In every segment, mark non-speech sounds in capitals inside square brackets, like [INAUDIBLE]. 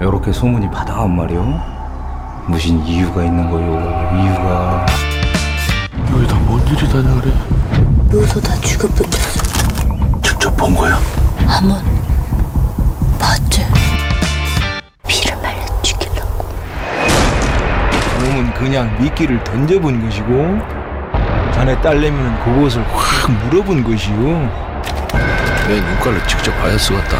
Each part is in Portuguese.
이렇게 소문이 바다한 말이오? 무슨 이유가 있는 거요? 이유가 여기 다 뭔 일이 다냐 그래 여기서 다 죽어붙었어. 직접 본 거야? 한번 봤지? 피를 말려 죽이려고. 놈은 그냥 미끼를 던져본 것이고 자네 딸내미는 그것을 확 물어본 것이요 내 눈깔을 직접 봐야 쓰겠다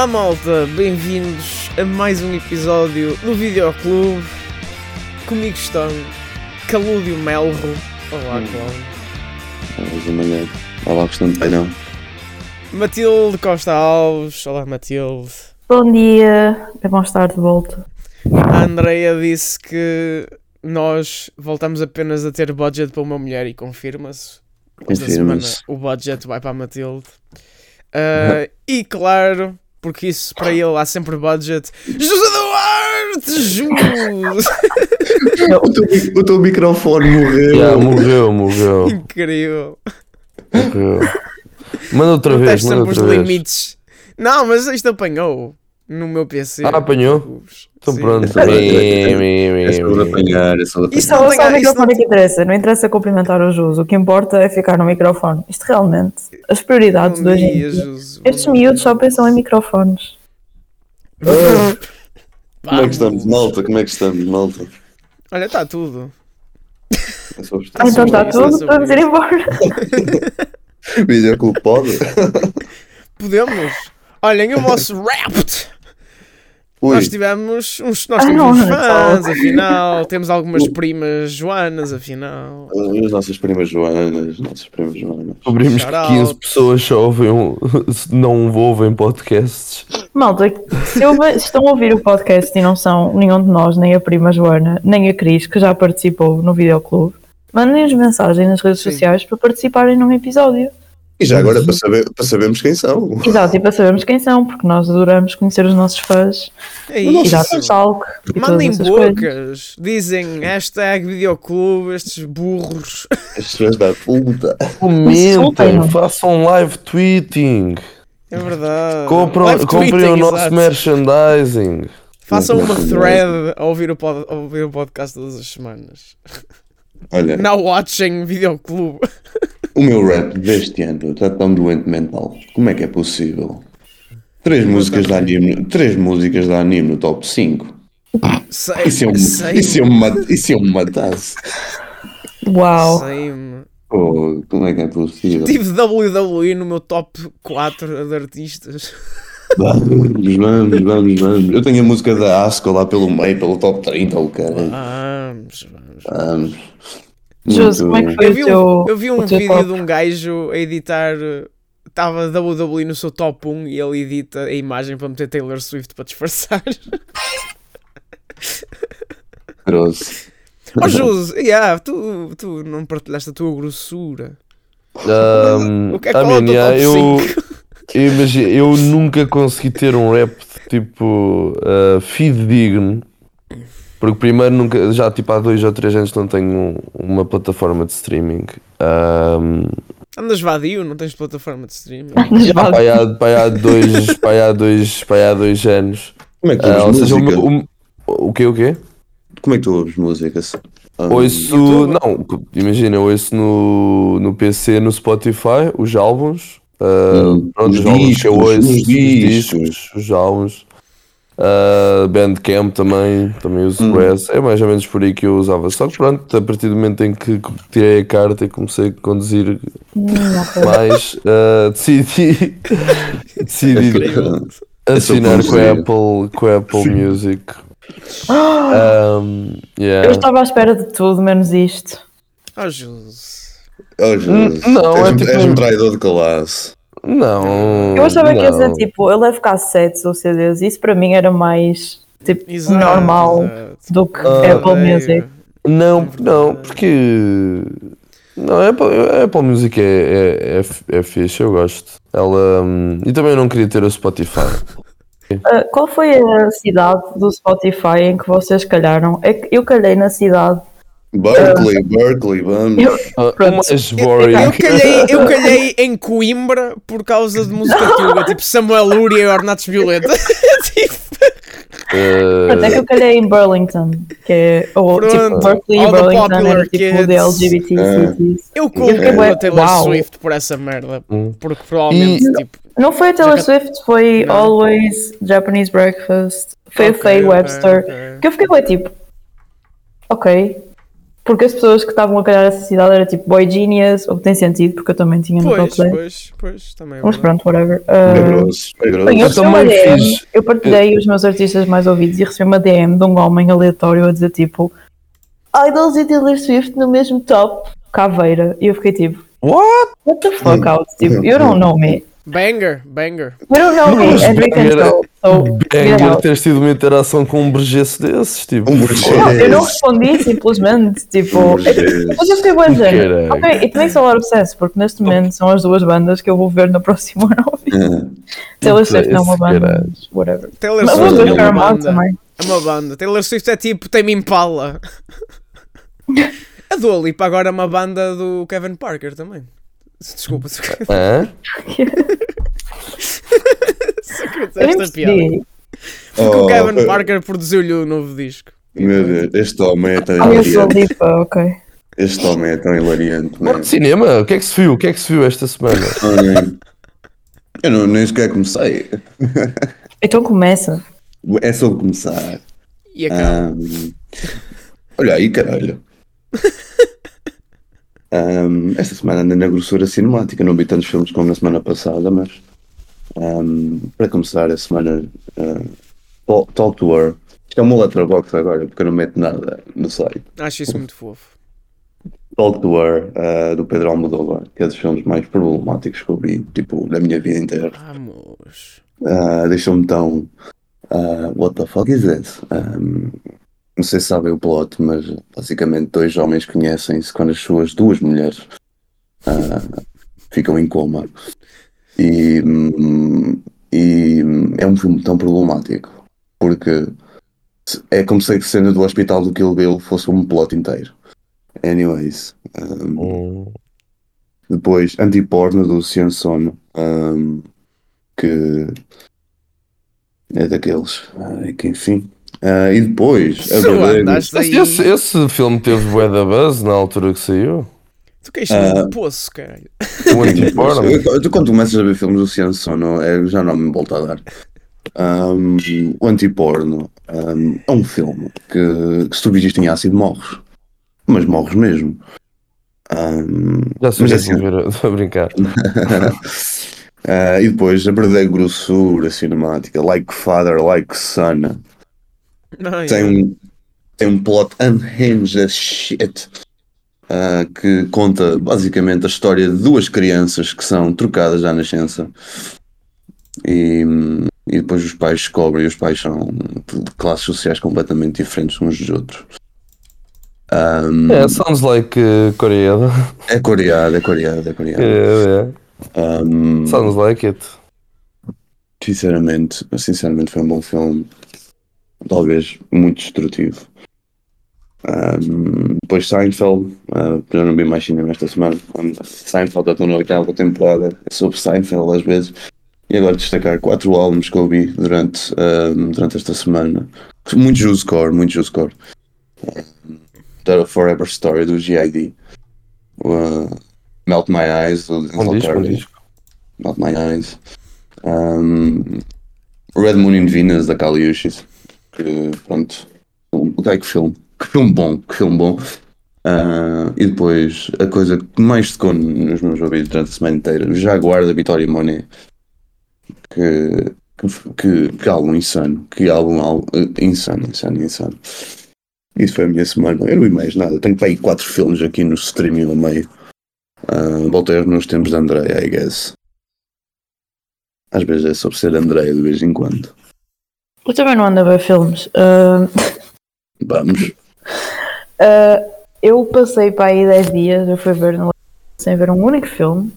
Olá malta, bem-vindos a mais um episódio do Videoclube. Comigo estão Calúdio Melro. Olá, Cláudio. Mais uma manhã. Olá, de painel. Matilde Costa Alves. Olá, Matilde. Bom dia, é bom estar de volta. A Andreia disse que nós voltamos apenas a ter budget para uma mulher e confirma-se. Confirma-se. o budget vai para a Matilde. Ah, [LAUGHS] e claro, porque isso para ele há sempre budget. José Duarte! Jus! O teu, o teu microfone morreu. Já, morreu, morreu, Incrível. morreu. Manda outra Não vez, manda outra vez. limites. Não, mas isto apanhou no meu PC. Ah, apanhou? Então Sim. pronto. É É só de apanhar, é só de Isto apanhar. não o isso não microfone que interessa, não interessa cumprimentar o Jus, o que importa é ficar no microfone. Isto realmente, as prioridades Bom de hoje em dia. Estes miúdos só pensam em microfones. Como é que estamos, malta? Como é que estamos, malta? Olha, está tudo. É Ah, então está é tudo, vamos ir embora. [LAUGHS] Videoclube pode? Podemos. Olhem, o vosso Wrapped. Ui, Nós tivemos uns, nós Ah, temos uns não, fãs, não. afinal. Temos algumas primas Joanas, afinal. as nossas primas Joanas, as nossas primas Joanas. Descobrimos que out. 15 pessoas só ouvem, [LAUGHS] não ouvem podcasts. Malta, se, ouve- se estão a ouvir o podcast e não são nenhum de nós, nem a prima Joana, nem a Cris, que já participou no videoclube, mandem-nos mensagem nas redes Sim. sociais para participarem num episódio. E já agora para, saber, para sabermos quem são. Exato, e para sabermos quem são, porque nós adoramos conhecer os nossos fãs É isso. dar talk e todas Mandem essas coisas. bocas. Dizem hashtag videoclube, estes burros. As pessoas da puta. Comentem, façam live tweeting. É verdade. Compram, Live comprem tweeting, o nosso exato. merchandising. Façam uma thread a ouvir o, pod, a ouvir o podcast todas as semanas. Olha, Now watching videoclube. O meu rap deste ano está tão doente mental. Como é que é possível? Três músicas de anime, três músicas de anime no top 5. Sei, E se eu, sei, e se eu, me mat- e se eu me matasse? Uau! Oh, como é que é possível? Tive WWE no meu top 4 de artistas. Vamos, vamos, vamos, vamos. Eu tenho a música da Asco lá pelo meio, pelo top 30, o cara. Vamos, vamos. Vamos. Jus, como é que foi Eu o vi teu, um, eu vi um o teu vídeo top? de um gajo a editar. Estava WWE no seu top 1 e ele edita a imagem para meter Taylor Swift para disfarçar. [LAUGHS] Grosso. Oh, Jus, yeah, tu, tu não partilhaste a tua grossura. Um, O que é I que o mean, yeah, top eu, 5? eu, eu nunca consegui ter um rap tipo uh, fidedigno. Porque primeiro nunca, já tipo há dois ou três anos não tenho um- uma plataforma de streaming. Um, Andas vadio, não tens plataforma de streaming. [LAUGHS] aí há, dois, há dois, há dois anos. Como é que tu Ah, ou ouves seja, o, música? meu- o, o quê, o quê? Como é que tu ouves música? Ah, Ouço, não, imagina, eu ouço no, no PC, no Spotify, os álbuns, ah, Hum, pronto, os os álbuns que eu discos, ouço, os os discos. discos, os álbuns, ah, Bandcamp também, também uso Hum. o é mais ou menos por aí que eu usava, só que pronto, a partir do momento em que tirei a carta e comecei a conduzir Hum, mais, ah, decidi, [LAUGHS] decidi Incrível. assinar com a. Apple, com a Apple Music. Um, yeah. Eu estava à espera de tudo, menos isto. Oh, Jus. Oh, Jesus. Hum, não, és, é um- tipo- és um traidor de classe. Não. Eu achava que ia não. dizer tipo, eu levo cassetes ou CDs, isso para mim era mais tipo Exato, normal exato. do que Ah, Apple Music. Não, não, porque. Não, a Apple, a Apple Music é, é, é, é fixe, eu gosto. Ela. hum, E também eu não queria ter o Spotify. [LAUGHS] Ah, qual foi a cidade do Spotify em que vocês calharam? É que eu calhei na cidade. Berkeley, Berkeley, vamos. Eu, Ah, boring. Eu calhei, eu [LAUGHS] calhei em Coimbra por causa de música tuga, tipo Samuel Lúria e Ornatos Violeta. [LAUGHS] tipo, pronto, é que Uh, eu calhei em Burlington, que é ou, tipo, Pronto. Berkeley e Burlington popular era tipo kids. de LGBT Ah. cities. eu culpo a bué, Taylor uau. Swift por essa merda. Hum. Porque provavelmente, E- tipo, Não foi a Taylor Já Swift, foi Não. Always Japanese Breakfast, foi a ok, Faye Webster. ok. Que eu fiquei bem tipo, ok. Porque as pessoas que estavam a calhar essa cidade era tipo Boy Genius, o que tem sentido, porque eu também tinha no Pois, top 10. pois, pois, também é Mas pronto, whatever. Uh, é bem, eu, Eu também DM, fiz- eu partilhei os meus artistas mais ouvidos e recebi uma DM de um homem aleatório a dizer tipo Idols e Taylor Swift no mesmo top, caveira. E eu fiquei tipo, What? what the fuck out? Tipo, you don't know me. Banger, banger. You don't know me, and we can go. So, get Banger teres tido uma interação com um bergeço desses, tipo. Um Não, eu não respondi simplesmente, tipo. Bergeiro. Mas eu fiquei bem dizer, ok, a lot of sense, porque neste momento são as duas bandas que eu vou ver no próximo ano vivo. Taylor Swift não é uma banda, whatever. Taylor Swift é uma banda. também. É uma banda. Taylor Swift é tipo, tem-me Impala. [LAUGHS] A Dua Lipa agora é uma banda do Kevin Parker também. Desculpa, se Hã? [LAUGHS] Eu nem esta piada. Porque o Oh, Kevin eh, Parker produziu-lhe o novo disco. Meu Deus, este homem é tão Ah, eu sou hilariante. Lipa, ok. Este homem é tão hilariante, mano. de cinema? O que é que se viu? O que é que se viu esta semana? [LAUGHS] Eu não, nem sequer comecei. Então começa. É só começar. E acaba. Ahm, olha aí, caralho. [LAUGHS] Ahm, esta semana anda na grossura cinemática. Não vi tantos filmes como na semana passada, mas ahm, para começar a semana, ah, Talk to Her. Isto é uma letterbox agora, porque eu não meto nada no site. Acho isso muito fofo. Talk to Her, ah, do Pedro Almodóvar, que é dos filmes mais problemáticos que eu vi, tipo, na minha vida inteira. Vamos. Ah, Deixou-me tão. ah, what the fuck is this? Um, não sei se sabem o plot, mas basicamente dois homens conhecem-se quando as suas duas mulheres ah, ficam em coma. E, hum, e é um filme tão problemático porque é como se a cena do hospital do Kill Bill fosse um plot inteiro. Anyways, um, depois, Antiporno do Luciano Sono, ahm, que é daqueles ai, que enfim. Ah, e depois, a Tu verdade, andaste aí. Esse, esse filme teve bué da buzz na altura que saiu. Tu queixas Ah. de poço, caralho. O Antiporno. [LAUGHS] Eu- tu, quando começas a ver filmes do Luciano Sono, é, já não me volta a dar. Ahm, o Antiporno ahm, é um filme que, que se tu vires em ácido morres, mas morres mesmo. Ahm, Já sei o mas é assim, [LAUGHS] a brincar. [LAUGHS] Ah, e depois a verdadeira grossura cinemática, like father, like son. Não, Tem um, tem um plot unhinged as shit. ah, que conta basicamente a história de duas crianças que são trocadas à nascença. E, e depois os pais descobrem, e os pais são de classes sociais completamente diferentes uns dos outros. Ahm, É, sounds like uh, Coreia. é coreado, é coreado, é coreado. É, é. Ahm, Sounds like it. Sinceramente, sinceramente foi um bom filme. Talvez muito destrutivo. Ahm, depois Seinfeld, ah, já não vi mais cinema esta semana. Um, Seinfeld está na oitava temporada, é sobre Seinfeld às vezes. E agora destacar quatro álbuns que eu vi durante, durante esta semana. Muito Juice Core, muito Juice Core. Um, The Forever Story do G.I.D. Uh, Melt My Eyes do Denzel Curry. Not My Eyes. Um, Red Moon in Venus da Kaliushis. Que pronto. Ai, que filme. Que filme bom. Que filme bom. Ah, e depois a coisa que mais tocou nos meus ouvidos durante a semana inteira. O Jaguar da Vitória Monet. Que, que, que, que álbum insano. Que álbum al- insano, insano, insano. Isso foi a minha semana. Eu não vi mais nada. Tenho para aí quatro filmes aqui no streaming no meio. Ah, voltei meus tempos de André, I guess. Às vezes é sobre ser Andréia de vez em quando. Eu também não ando a ver filmes. Ah, Vamos. [LAUGHS] ah, eu passei para aí 10 dias, eu fui ver no sem ver um único filme.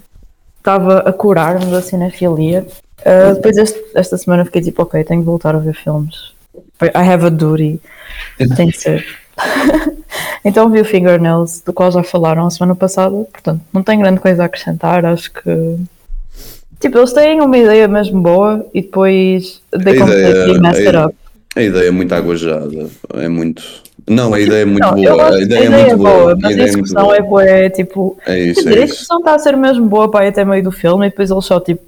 Estava a curar-me da cinefilia. Uh, depois este- esta semana fiquei tipo, ok, tenho que voltar a ver filmes. I have a duty. Tem que ser. [LAUGHS] então vi o Fingernails, do qual já falaram a semana passada, portanto não tenho grande coisa a acrescentar, acho que tipo, eles têm uma ideia mesmo boa e depois they A ideia- completely mess it a- up. A ideia é muito aguajada. É muito. Não, a ideia é muito Não, boa. A ideia é muito boa. boa, A mas a ideia é boa. é boa, é tipo. É isso, dizer, a é isso. execução está a ser mesmo boa para ir até meio do filme e depois eles só tipo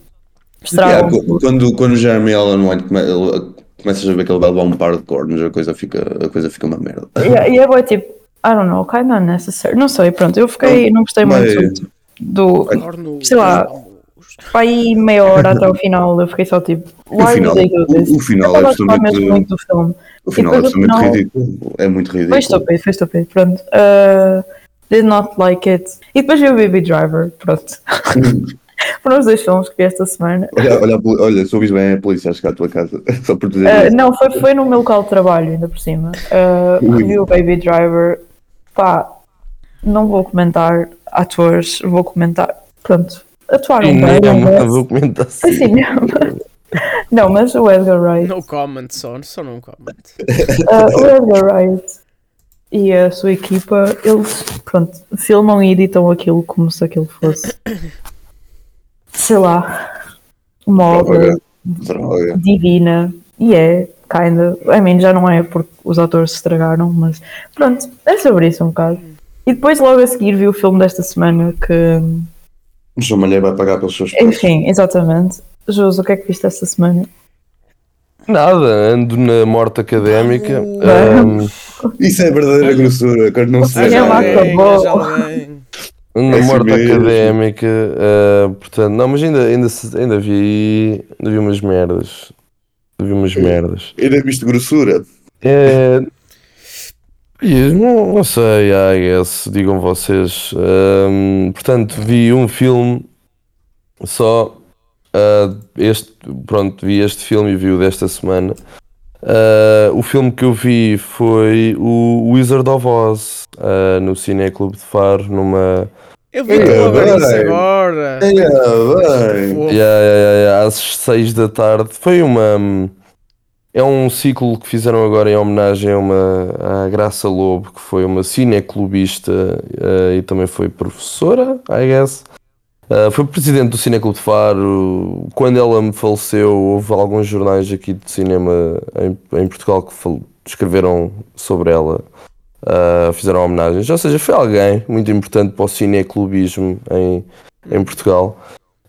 Yeah, quando, quando o Jeremy Allen White come, ele- começas a ver que ele vai levar um par de cornos, a coisa fica, a coisa fica uma merda. E, e é boa, tipo, I don't know, kind of unnecessary. Não sei, pronto, eu fiquei, não gostei muito do. Sei lá, aí meia hora até o [LAUGHS] final, eu fiquei só tipo, O final, o, o final é estava a gostar mesmo muito absolutamente, do filme. o final é absolutamente final- ridículo. É muito ridículo. Foi estúpido, foi estúpido, pronto. Uh, did not like it. E depois vi o Baby Driver, pronto. [LAUGHS] Foram os dois filmes que vi esta semana. Olha, olha, olha, se ouvis bem a polícia a chegar à tua casa, [LAUGHS] só por dizer Uh, não, foi, foi no meu local de trabalho, ainda por cima. Uh, revi o Baby Driver. Pá, não vou comentar atores, vou comentar. Pronto, atuaram bem. Cinema, mas- vou comentar Foi assim. cinema. Não, mas o Edgar Wright. No comment, só, só não comment. Uh, [LAUGHS] o Edgar Wright e a sua equipa, eles, pronto, filmam e editam aquilo como se aquilo fosse, sei lá, uma obra Droga. Divina. E é, kinda. I mean, já não é porque os atores se estragaram, mas pronto, é sobre isso um bocado. E depois, logo a seguir, vi o filme desta semana que, João Malheiro vai pagar pelos seus preços. enfim, exatamente. Jus, o que é que viste esta semana? Nada, ando na morte académica. Ahm, Isso é verdadeira grossura, quero não se alguém. ando na É morte mesmo. académica. ah, portanto, não, mas ainda, ainda, ainda vi ainda vi umas merdas. Ainda vi umas merdas. Ainda viste grossura? É. e Não, não sei, I guess, digam vocês. Ahm, portanto, vi um filme só. ah, este, pronto, vi este filme e vi o desta semana. Ah, o filme que eu vi foi o Wizard of Oz ah, no Cine Clube de Faro, numa. Eu vi É, agora. É, bem. Yeah, yeah, yeah, às 6 da tarde. Foi uma. É um ciclo que fizeram agora em homenagem a uma à Graça Lobo, que foi uma cineclubista eh, e também foi professora, I guess. Eh, foi presidente do Cineclube de Faro. Quando ela me faleceu, houve alguns jornais aqui de cinema em, em Portugal que escreveram sobre ela, eh, fizeram homenagens. Ou seja, foi alguém muito importante para o cineclubismo em, em Portugal.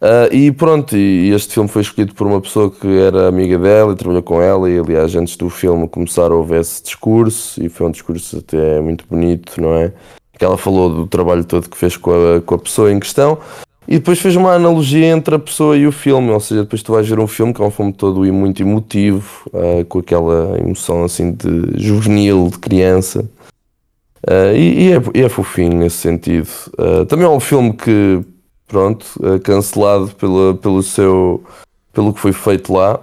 Ah, e pronto, e, este filme foi escolhido por uma pessoa que era amiga dela e trabalhou com ela, e aliás, antes do filme começar, houve esse discurso, e foi um discurso até muito bonito, não é? Que ela falou do trabalho todo que fez com a, com a pessoa em questão, e depois fez uma analogia entre a pessoa e o filme, ou seja, depois tu vais ver um filme que é um filme todo e muito emotivo, ah, com aquela emoção assim de juvenil, de criança. Ah, e, e é, e é fofinho nesse sentido. Também é um filme que, pronto, ah, cancelado pela, pelo seu, pelo que foi feito lá.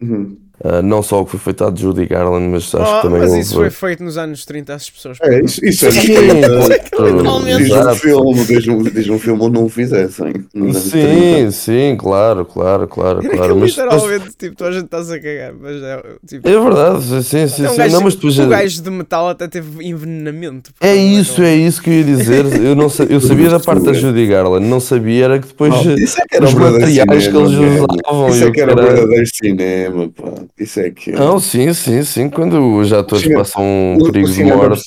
Uhum. Ah, não só o que foi feito à Judy Garland, mas acho Oh, que também mas houve. isso foi feito nos anos 30, as pessoas. É, isso, isso é Sim, diferente. claro, Diz um filme, diz um, diz um filme onde não o fizessem. Nos anos 30. Sim, sim, claro, claro, claro, claro. Mas, mas Literalmente, tipo, tu a gente está-se a cagar, mas é, tipo, é verdade, sim, sim, é um sim. gajo, Não, mas depois o gajo de metal até teve envenenamento. É isso, é isso que eu ia dizer. [LAUGHS] Eu, não sa- eu sabia da parte da Judy Garland, não sabia era que depois Oh, isso é que era os materiais que eles usavam. Isso é que era verdadeiro cinema, pá. Isso é que. Não, sim, sim, sim. Quando os atores cinema- passam um o- perigo de morte.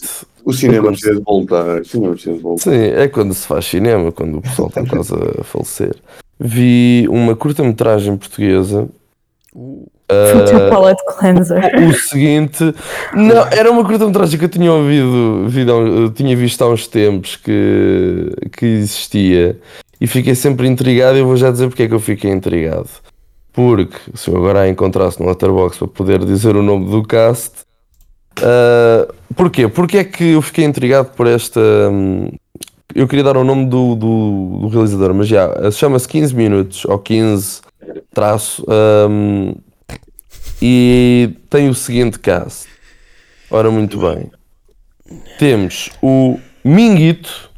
O cinema precisa de voltar. O cinema precisa de voltar. Sim, é quando se faz cinema, quando o pessoal está quase a falecer. Vi uma curta-metragem portuguesa. Uh, O cleanser. o seguinte, não, era uma curta-metragem que eu tinha ouvido, um- eu tinha visto há uns tempos que, que existia e fiquei sempre intrigado. E eu vou já dizer porque é que eu fiquei intrigado. Porque se eu agora a encontrasse no Letterboxd para poder dizer o nome do cast, ah, porquê? Porque é que eu fiquei intrigado por esta. hum, eu queria dar o nome do, do, do realizador, mas já, chama-se 15 Minutos ou 15 traço. hum, e tem o seguinte cast. Ora, muito bem. Temos o Minguito.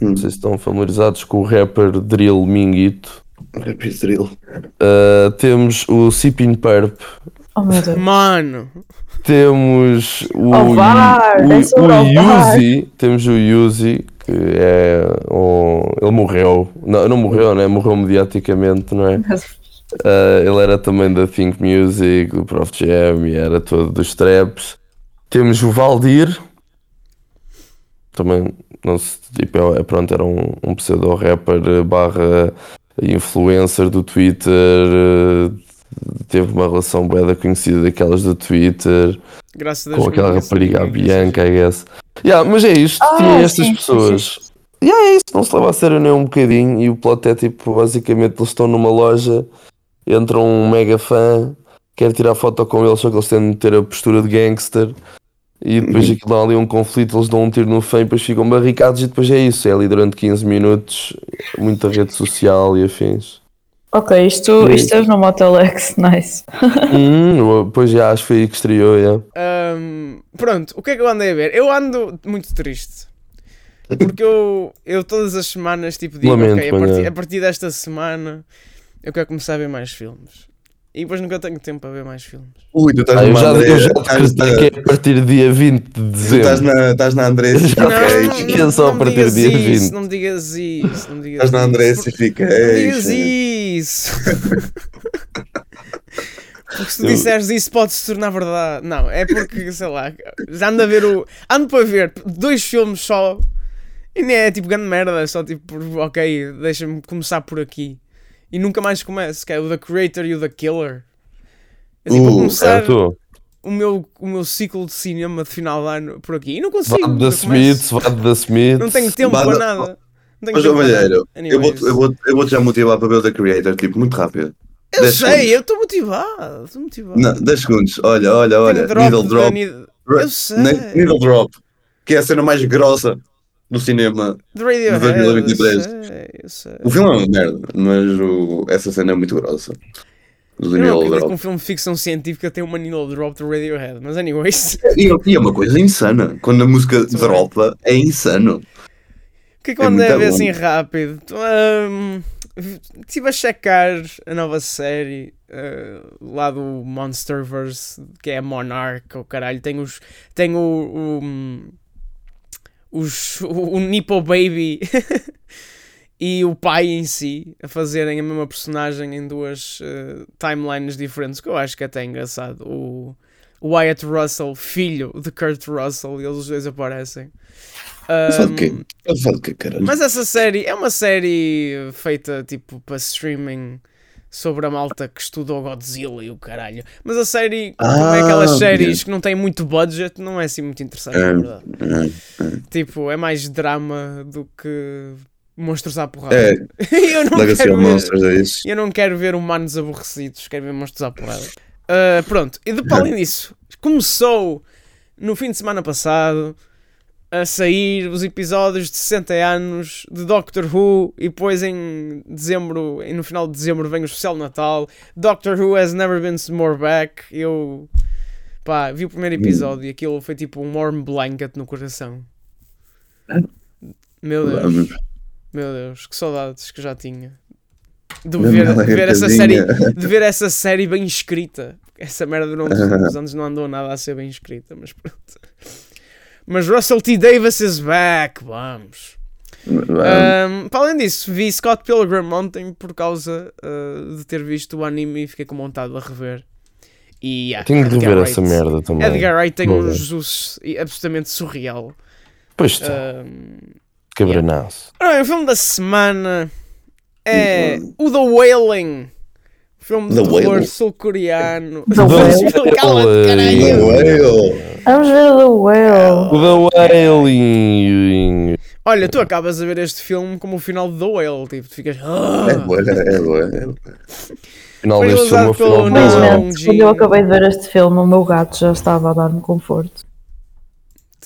Não sei se estão familiarizados com o rapper Drill Minguito. Rapid Drill. Uh, temos o Sipin Purp. Oh meu Deus. Mano, Temos o, Oh, VAR, o, o. Yuzi. Temos o Yuzi, que é um, ele morreu. Não, não morreu, né? Morreu mediaticamente, não é? Uh, [LAUGHS] ele era também da Think Music, do Prof Jam e era todo dos traps. Temos o Valdir, também, não se, tipo, é, pronto, era um, um pseudo-rapper barra influencer do Twitter, eh, teve uma relação bem conhecida daquelas do Twitter, graças a Deus. com aquela rapariga a é Bianca, I guess. Yeah, mas é isto, Ah, tinha estas sim, sim, pessoas. E é isso, não se leva a sério nem um bocadinho. E o plot é tipo, basicamente, eles estão numa loja, entra um mega fã, quer tirar foto com eles, só que eles têm de ter a postura de gangster. E depois aquilo dá ali um conflito, eles dão um tiro no fã e depois ficam barricados. E depois é isso, é ali durante 15 minutos, muita rede social e afins. Ok, isto, isto esteve no Motel X, [LAUGHS] nice. hum, depois já acho que foi aí que estreou, yeah. Ahm, pronto, o que é que eu andei a ver? Eu ando muito triste. Porque eu, eu todas as semanas tipo digo, Lamento, ok, a partir, Manhã. a partir desta semana eu quero começar a ver mais filmes. E depois nunca tenho tempo para ver mais filmes. Ui, tu estás Ah, numa já, André- eu já estás decretei que é a partir do dia 20 de Tu dezembro. estás na, estás na Andrés Já Ok. é só a me partir digas do dia isso, 20. Não me digas isso, não me digas Estás na Por- e fica. Não me digas "Ei, isso. [LAUGHS] Porque se tu disseres isso pode se tornar verdade. Não, é porque, sei lá, já ando a ver o. Ando para ver dois filmes só. E nem é tipo grande merda, é só tipo, ok, deixa-me começar por aqui. E nunca mais começo, que é o The Creator e o The Killer. É tipo, Uh, começar Certo? o meu, o meu ciclo de cinema de final de ano por aqui. E não consigo. Vade da Smiths, vade da Smiths. Não tenho tempo para nada. Não tenho Mas, tempo. Malheiro, eu vou-te eu vou, eu vou já motivar para ver o The Creator, tipo, muito rápido. Eu 10 sei, segundos. eu estou motivado. Estou motivado. Não, 10 segundos. Olha, olha, olha. Tenho Needle Drop. Dro- Eu sei. Ne- Needle Drop. Que é a cena mais grossa do cinema. De Radiohead, de 2023. Eu sei, eu sei. O filme é uma merda, mas o- essa cena é muito grossa. Eu não acredito que um filme de ficção científica tem uma needle drop do Radiohead, mas anyways, [LAUGHS] E, e é uma coisa insana. Quando a música dropa, é insano. o que é que É muito ver assim rápido? Ahm, Estive a checar a nova série ah, lá do Monsterverse, que é Monarch, o caralho. Tem os. Tem o. o hum, os, o, o Nippo Baby [LAUGHS] e o pai em si a fazerem a mesma personagem em duas ah, timelines diferentes, que eu acho que é até engraçado. O, Wyatt Russell, filho de Kurt Russell, e eles os dois aparecem. Caralho? mas essa série é uma série feita tipo para streaming sobre a malta que estudou Godzilla e o caralho. Mas a série, como é Ah, aquelas séries que não têm muito budget, não é assim muito interessante, É, verdade. é. Tipo, é mais drama do que monstros à porrada. É, [LAUGHS] eu não Legacy quero ver, Monsters, é isso. eu não quero ver humanos aborrecidos, quero ver monstros à porrada. Ah, pronto, e de para além disso, começou no fim de semana passado a sair os episódios de 60 anos de Doctor Who e depois em dezembro, e no final de dezembro vem o especial Natal. Doctor Who has never been more back. Eu pá, vi o primeiro episódio e aquilo foi tipo um warm blanket no coração. Meu Deus, meu Deus, que saudades que já tinha. De ver, de ver essa série, [LAUGHS] de ver essa série bem escrita. Essa merda durante os anos não andou nada a ser bem escrita, mas pronto. Mas Russell T. Davis is back, vamos. Um, para além disso, vi Scott Pilgrim ontem por causa uh, de ter visto o anime e fiquei com vontade de rever. E yeah, Tenho de Edgar rever Wright- essa merda também. Edgar Wright tem Vou um ver. Jesus absolutamente surreal. Pois está, Um, cabranaço. Bem, o filme da semana é o The Wailing. Filme de The terror Wailing? sul-coreano. The Wailing? Cala-te, caralho. Whale. Vamos ver The Whale. O The Wailing. Olha, tu acabas a ver este filme como o final de The Whale. Tipo, tu ficas. "Ah." É boa, é boa. é boa. Final Foi deste filme, final pelo Não, quando eu acabei de ver este filme, o meu gato já estava a dar-me conforto.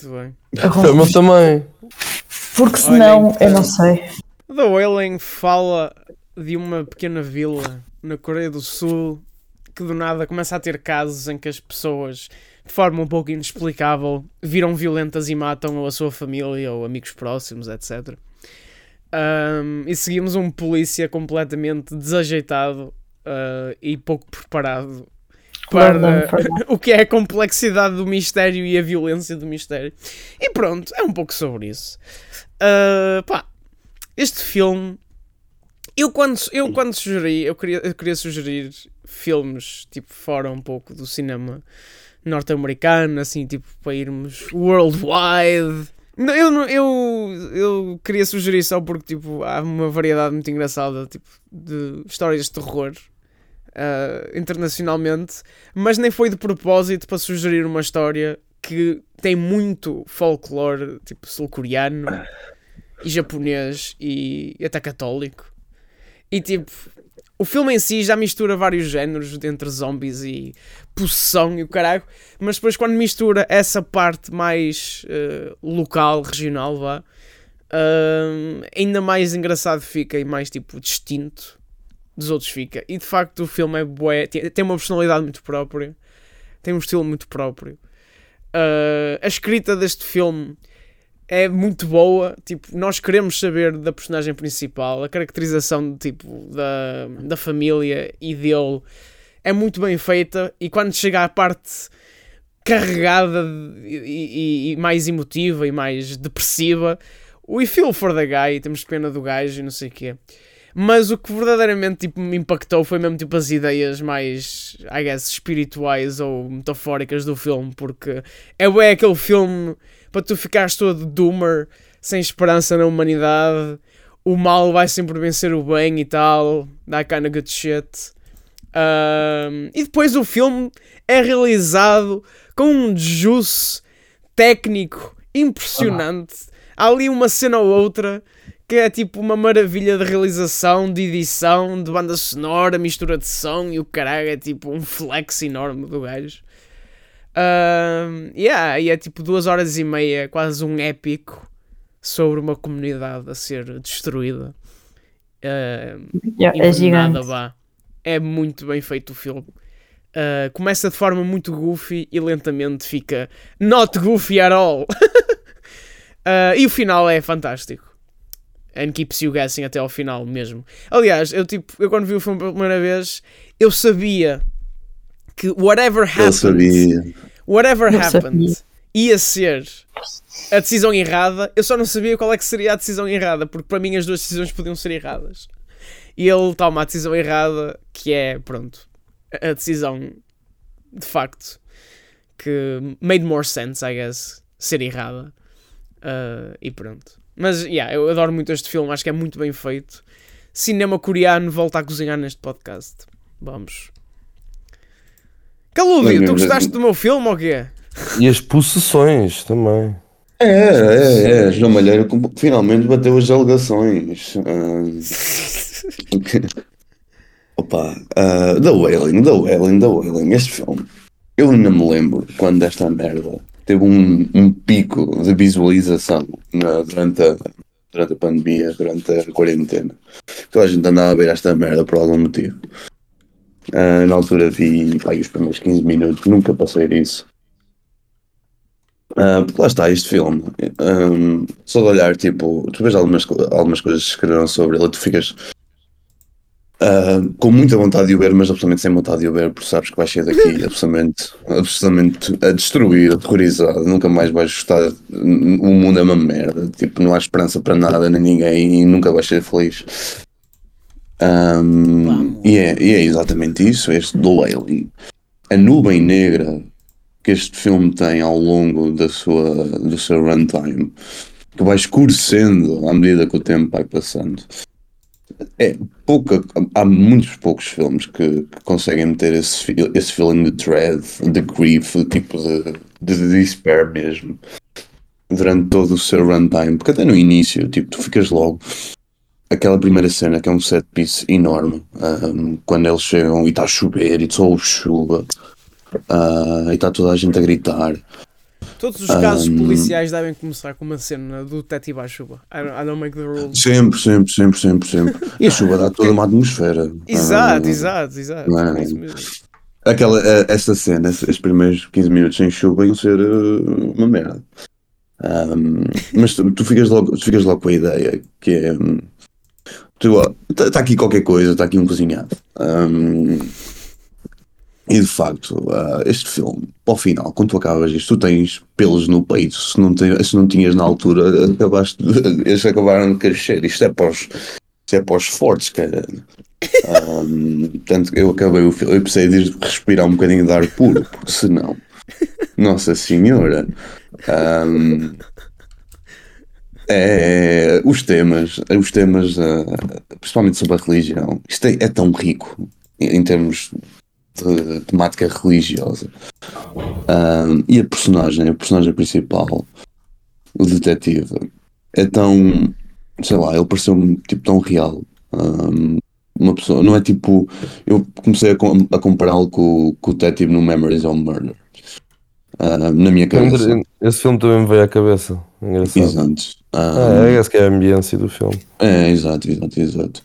Muito bem. Foi o meu também. Porque senão, então. eu não sei. The Wailing fala de uma pequena vila na Coreia do Sul que do nada começa a ter casos em que as pessoas, de forma um pouco inexplicável, viram violentas e matam a sua família ou amigos próximos, etc. Um, e seguimos um polícia completamente desajeitado uh, e pouco preparado para [LAUGHS] o que é a complexidade do mistério e a violência do mistério. E pronto, é um pouco sobre isso. Uh, pá, este filme. Eu quando, eu quando sugeri, eu queria, eu queria sugerir filmes tipo fora um pouco do cinema norte-americano, assim, tipo para irmos worldwide. Eu, eu, eu queria sugerir só porque tipo, há uma variedade muito engraçada tipo, de histórias de terror ah, internacionalmente, mas nem foi de propósito para sugerir uma história que tem muito folclore tipo sul-coreano e japonês e até católico. E tipo, o filme em si já mistura vários géneros entre zombies e possessão e o caralho, mas depois quando mistura essa parte mais eh, local, regional, vá, ah, ainda mais engraçado fica e mais tipo distinto dos outros fica. E de facto o filme é bué, tem, uma personalidade muito própria, tem um estilo muito próprio. Ah, a escrita deste filme é muito boa, tipo, nós queremos saber da personagem principal, a caracterização tipo, da, da família e dele é muito bem feita e quando chega à parte carregada e, e- e mais emotiva e mais depressiva, we feel for the guy, temos pena do gajo e não sei o quê. Mas o que verdadeiramente tipo, me impactou foi mesmo tipo, as ideias mais, I guess, espirituais ou metafóricas do filme, porque é bué aquele filme para tu ficares todo doomer, sem esperança na humanidade, o mal vai sempre vencer o bem e tal, that kind of good shit. E depois o filme é realizado com um juice técnico impressionante. Há ali uma cena ou outra que é tipo uma maravilha de realização, de edição, de banda sonora, mistura de som e o caralho é tipo um flex enorme do gajo. Um, yeah, e é tipo duas horas e meia, quase um épico sobre uma comunidade a ser destruída. Um, Yeah, é gigante. vá. É muito bem feito o filme. Uh, começa de forma muito goofy e lentamente fica not goofy at all. Uh, [LAUGHS] e o final é fantástico. And keeps you guessing até ao final mesmo. Aliás, eu tipo, eu quando vi o filme pela primeira vez, eu sabia que whatever happened, whatever Eu happened, sabia. ia ser a decisão errada. Eu só não sabia qual é que seria a decisão errada, porque para mim as duas decisões podiam ser erradas. E ele toma a decisão errada, que é, pronto, a decisão de facto que made more sense, I guess, ser errada. Uh, e pronto. Mas, yeah, eu adoro muito este filme, acho que é muito bem feito. Cinema coreano volta a cozinhar neste podcast. Vamos. Calúdio, tu gostaste do meu filme ou quê? E as possessões também. É, é, é. João Malheiro finalmente bateu as alegações. Ah, [LAUGHS] Opa, ah, The Wailing, The Wailing, The Wailing, este filme. Eu ainda me lembro quando esta merda teve um, um pico de visualização na- durante, a, durante a pandemia, durante a quarentena. Toda a gente andava a ver esta merda por algum motivo. Ah, na altura vi pá, os primeiros 15 minutos, nunca passei disso. Ah, porque lá está este filme. Ahm, só de olhar, tipo, tu vês algumas, algumas coisas que escreveram sobre ele, tu ficas ah, com muita vontade de o ver, mas absolutamente sem vontade de o ver, porque sabes que vais sair daqui [LAUGHS] absolutamente, absolutamente a destruir, aterrorizado, nunca mais vais gostar. O mundo é uma merda, tipo, não há esperança para nada, nem ninguém, e nunca vais ser feliz. Ahm, e, é, e é exatamente isso, este do Wailing. A nuvem negra que este filme tem ao longo da sua, do seu runtime, que vai escurecendo à medida que o tempo vai passando. É pouca, há muitos poucos filmes que, que conseguem meter esse, esse feeling de dread, de grief, tipo de, de despair mesmo, durante todo o seu runtime, porque até no início, tipo, tu ficas logo. Aquela primeira cena que é um set piece enorme, ahm, quando eles chegam e está a chover e só chuva, ah, e está toda a gente a gritar. Todos os casos Um, policiais devem começar com uma cena do teto e à chuva. I don't, I don't make the rules. Sempre, sempre, sempre, sempre, sempre. E a chuva dá toda uma atmosfera. Exato, Ah, exato, exato. não é? É. Aquela, eh, essa cena, esses- os primeiros 15 minutos sem chuva iam ser eh, uma merda. Um, mas tu, tu ficas logo, tu ficas logo com a ideia que é. Está aqui qualquer coisa, está aqui um cozinhado. Um, e de facto, uh, este filme, ao final, quando tu acabas isto, tu tens pelos no peito. Se não, tem, se não tinhas na altura, [LAUGHS] acabaste eles acabaram de crescer. Isto é para os, isto é para os fortes, cara. Um, portanto, eu acabei o filme, eu precisei de respirar um bocadinho de ar puro, porque senão, Nossa Senhora. Um, é, os temas, os temas, uh, principalmente sobre a religião, isto é, é tão rico em, em termos de temática religiosa. Um, e a personagem, a personagem principal, o detetive, é tão, sei lá, ele pareceu-me tipo tão real. Um, uma pessoa, não é tipo, eu comecei a, com- a compará-lo com, com o detetive no Memories of Murder. Ah, na minha cabeça. Esse filme também me veio à cabeça. Engraçado. Exato. Ah, é, essa que é a ambiência do filme. É, exato, exato, exato.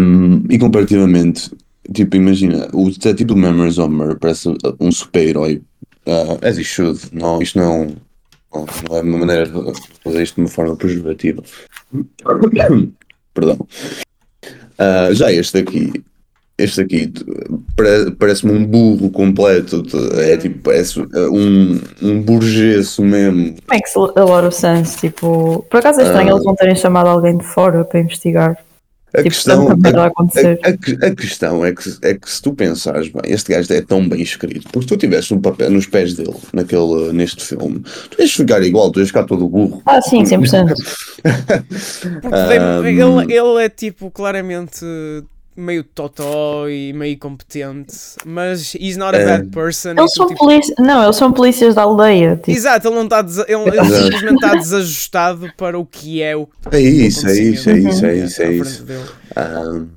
Um, e comparativamente, tipo, imagina, o detetive do Memories of Murder parece um super-herói. Uh, as he should. Não, isto não é, um, não, é uma maneira de fazer isto de uma forma pejorativa. [COUGHS] Perdão. Uh, já este aqui, este aqui pare- parece-me um burro completo. É tipo, parece um, um burgueso mesmo. Makes a lot of sense. Tipo, por acaso é estranho Ah. eles não terem chamado alguém de fora para investigar. A Tipo, questão, merda a a, a- a que- a questão é que, é que se tu pensares bem, este gajo é tão bem escrito, porque se tu estivesse no papel, nos pés dele, naquele, neste filme, tu ias ficar igual, tu ias ficar todo burro. Ah, sim, 100%. [LAUGHS] Porque Um, ele, ele é tipo claramente meio totó e meio competente, mas he's not a É. bad person. e Eles tu, são tipo, polícias. Não, eles são polícias da aldeia. Tipo, Exato, ele não está desa- ele, ele Exato. simplesmente está desajustado para o que é o É isso, é isso, é isso, é acontecimento isso, é isso. frente dele. Um,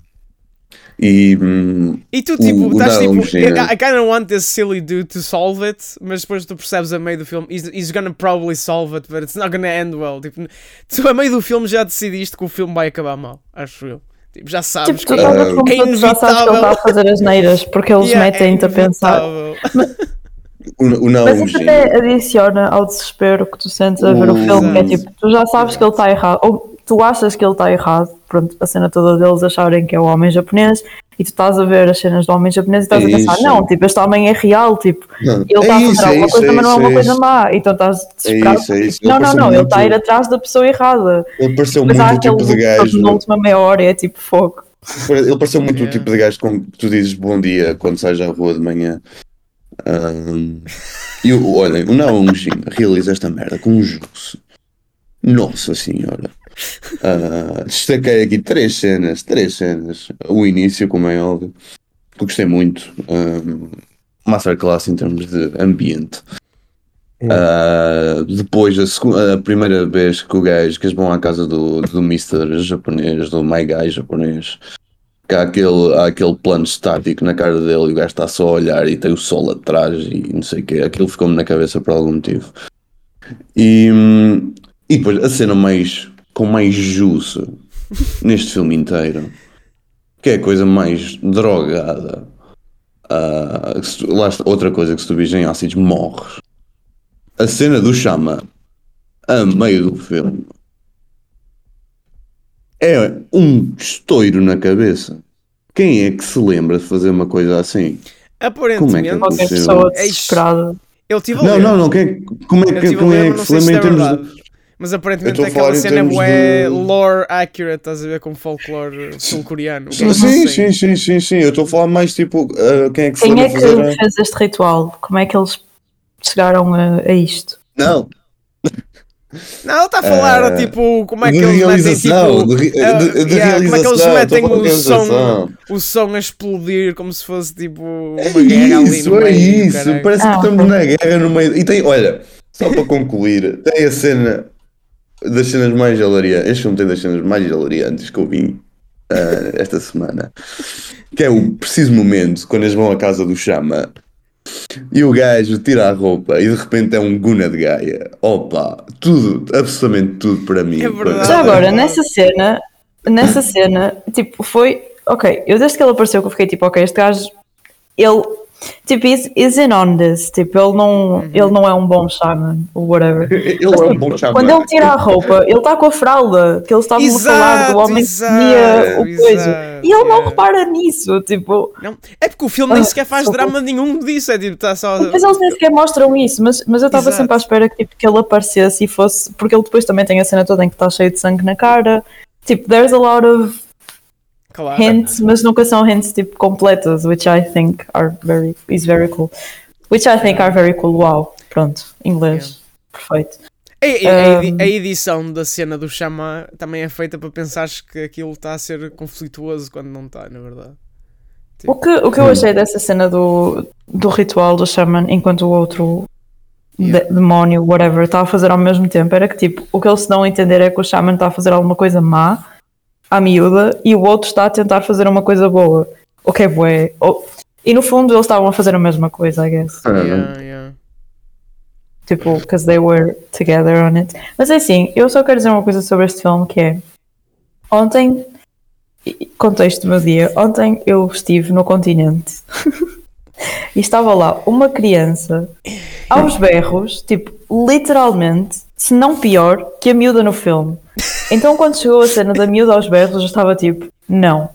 e hum, E tu, tipo, o estás tipo. I, I kind of want this silly dude to solve it, mas depois tu percebes a meio do filme, he's, he's gonna probably solve it, but it's not gonna end well. Tipo, tu a meio do filme já decidiste que o filme vai acabar mal, acho eu. Tipo, já sabes tipo que filme que é todo, já sabes que ele está a inevitável. fazer as neiras, porque eles Yeah, é metem-te a pensar. inevitável. o, o não Mas isso até adiciona ao desespero que tu sentes a ver o O- filme, que é tipo, tu já sabes que ele está errado, ou tu achas que ele está errado, pronto, a cena toda deles acharem que é o homem japonês, e tu estás a ver as cenas do homem japonês e estás É a pensar, isso. não, tipo, este homem é real, tipo, Não, ele está é a isso, fazer é alguma isso, coisa, é mas não é isso, uma é coisa isso. má, então estás É desesperado. isso, é isso. Ele Não, não, não, ele muito- está a ir atrás da pessoa errada. Ele pareceu Mas muito o tipo de gajo. na última meia hora é tipo fogo. Ele pareceu muito o tipo de gajo com que tu dizes bom dia quando sais à rua de manhã. Ahm, e o- olhem, o Naum Jin realiza esta merda com um juízo. Nossa senhora. Ah, destaquei aqui três cenas, três cenas. O início, como é óbvio, que gostei muito. Um, masterclass em termos de ambiente. Ah, depois, a, a primeira vez que o gajo, que eles vão à casa do, do Mr. japonês, do My Guy japonês, que há aquele, há aquele plano estático na cara dele e o gajo está só a olhar e tem o sol atrás e não sei o quê. Aquilo ficou-me na cabeça por algum motivo. E, hum, e depois a cena mais com mais juice neste filme inteiro, que é a coisa mais drogada. Se tu- lá outra coisa que se tu vis em ácidos morres. A cena do Chama a meio do filme é um estouro na cabeça. Quem é que se lembra de fazer uma coisa assim? Aparentemente, Qualquer Aconteceu. pessoa Eish. desesperada. eu tive a Não, ler. não, não. Quem, é- como é que, como é que não se lembra em é termos de. Mas aparentemente é aquela cena é de- lore accurate, estás a ver com folclore sul-coreano. que é Sim, sim, sim, sim, sim. Eu estou a falar mais tipo. ah, quem é que Quem é que fazer. fez este ritual? Como é que eles chegaram a, a isto? Não, Não, ele está a falar, Ah, tipo, como é que de eles metem, realização. tipo... de, de- de yeah, como é que eles metem o som, o som a explodir como se fosse, tipo, uma É guerra ali isso, no é meio, isso. caralho. Parece Ah, que estamos na guerra no meio. E tem, olha, só para concluir, tem a cena das cenas mais hilariantes. Este filme tem das cenas mais hilariantes que eu vi ah, esta semana. Que é o preciso momento quando eles vão à casa do Chama e o gajo tira a roupa e de repente é um Guna de Gaia. Opa, tudo, absolutamente tudo para mim. É verdade. Já agora, nessa cena, nessa cena, tipo, foi. Ok, eu desde que ele apareceu que eu fiquei tipo, ok, este gajo, ele tipo, in on this. Tipo, ele não, ele não é um bom shaman, ou whatever. Ele é um bom chapa. Quando ele tira a roupa, ele está com a fralda, que eles estavam a falar do homem que comia o exato, coisa. E ele não repara nisso, tipo. Não, é porque o filme nem Ah, sequer faz drama nenhum disso, é tipo, está só. Mas eles nem sequer mostram isso, mas, mas eu estava Exato. sempre à espera que, tipo, que ele aparecesse e fosse. Porque ele depois também tem a cena toda em que está cheio de sangue na cara. Tipo, there's a lot of Claro. hints, mas nunca são hints tipo completas, which I think are very is very cool. Which I think are very cool. Wow, pronto, inglês, perfeito. A, a- a edi- a edição da cena do Xamã também é feita para pensares que aquilo está a ser conflituoso quando não está, na verdade. O que, o que eu achei dessa cena do, do ritual do Shaman enquanto o outro Yeah. de- demónio, whatever, está a fazer ao mesmo tempo era que tipo, o que eles se dão a entender é que o Shaman está a fazer alguma coisa má à miúda e o outro está a tentar fazer uma coisa boa. O que é bué. Ou- E no fundo eles estavam a fazer a mesma coisa, I guess. Yeah, yeah. Tipo, because they were together on it. Mas é assim, eu só quero dizer uma coisa sobre este filme que é ontem, contexto do meu dia, ontem eu estive no continente [LAUGHS] e estava lá uma criança aos berros, tipo, literalmente, se não pior, que a miúda no filme. Então quando chegou a cena da miúda aos berros, eu estava tipo, não.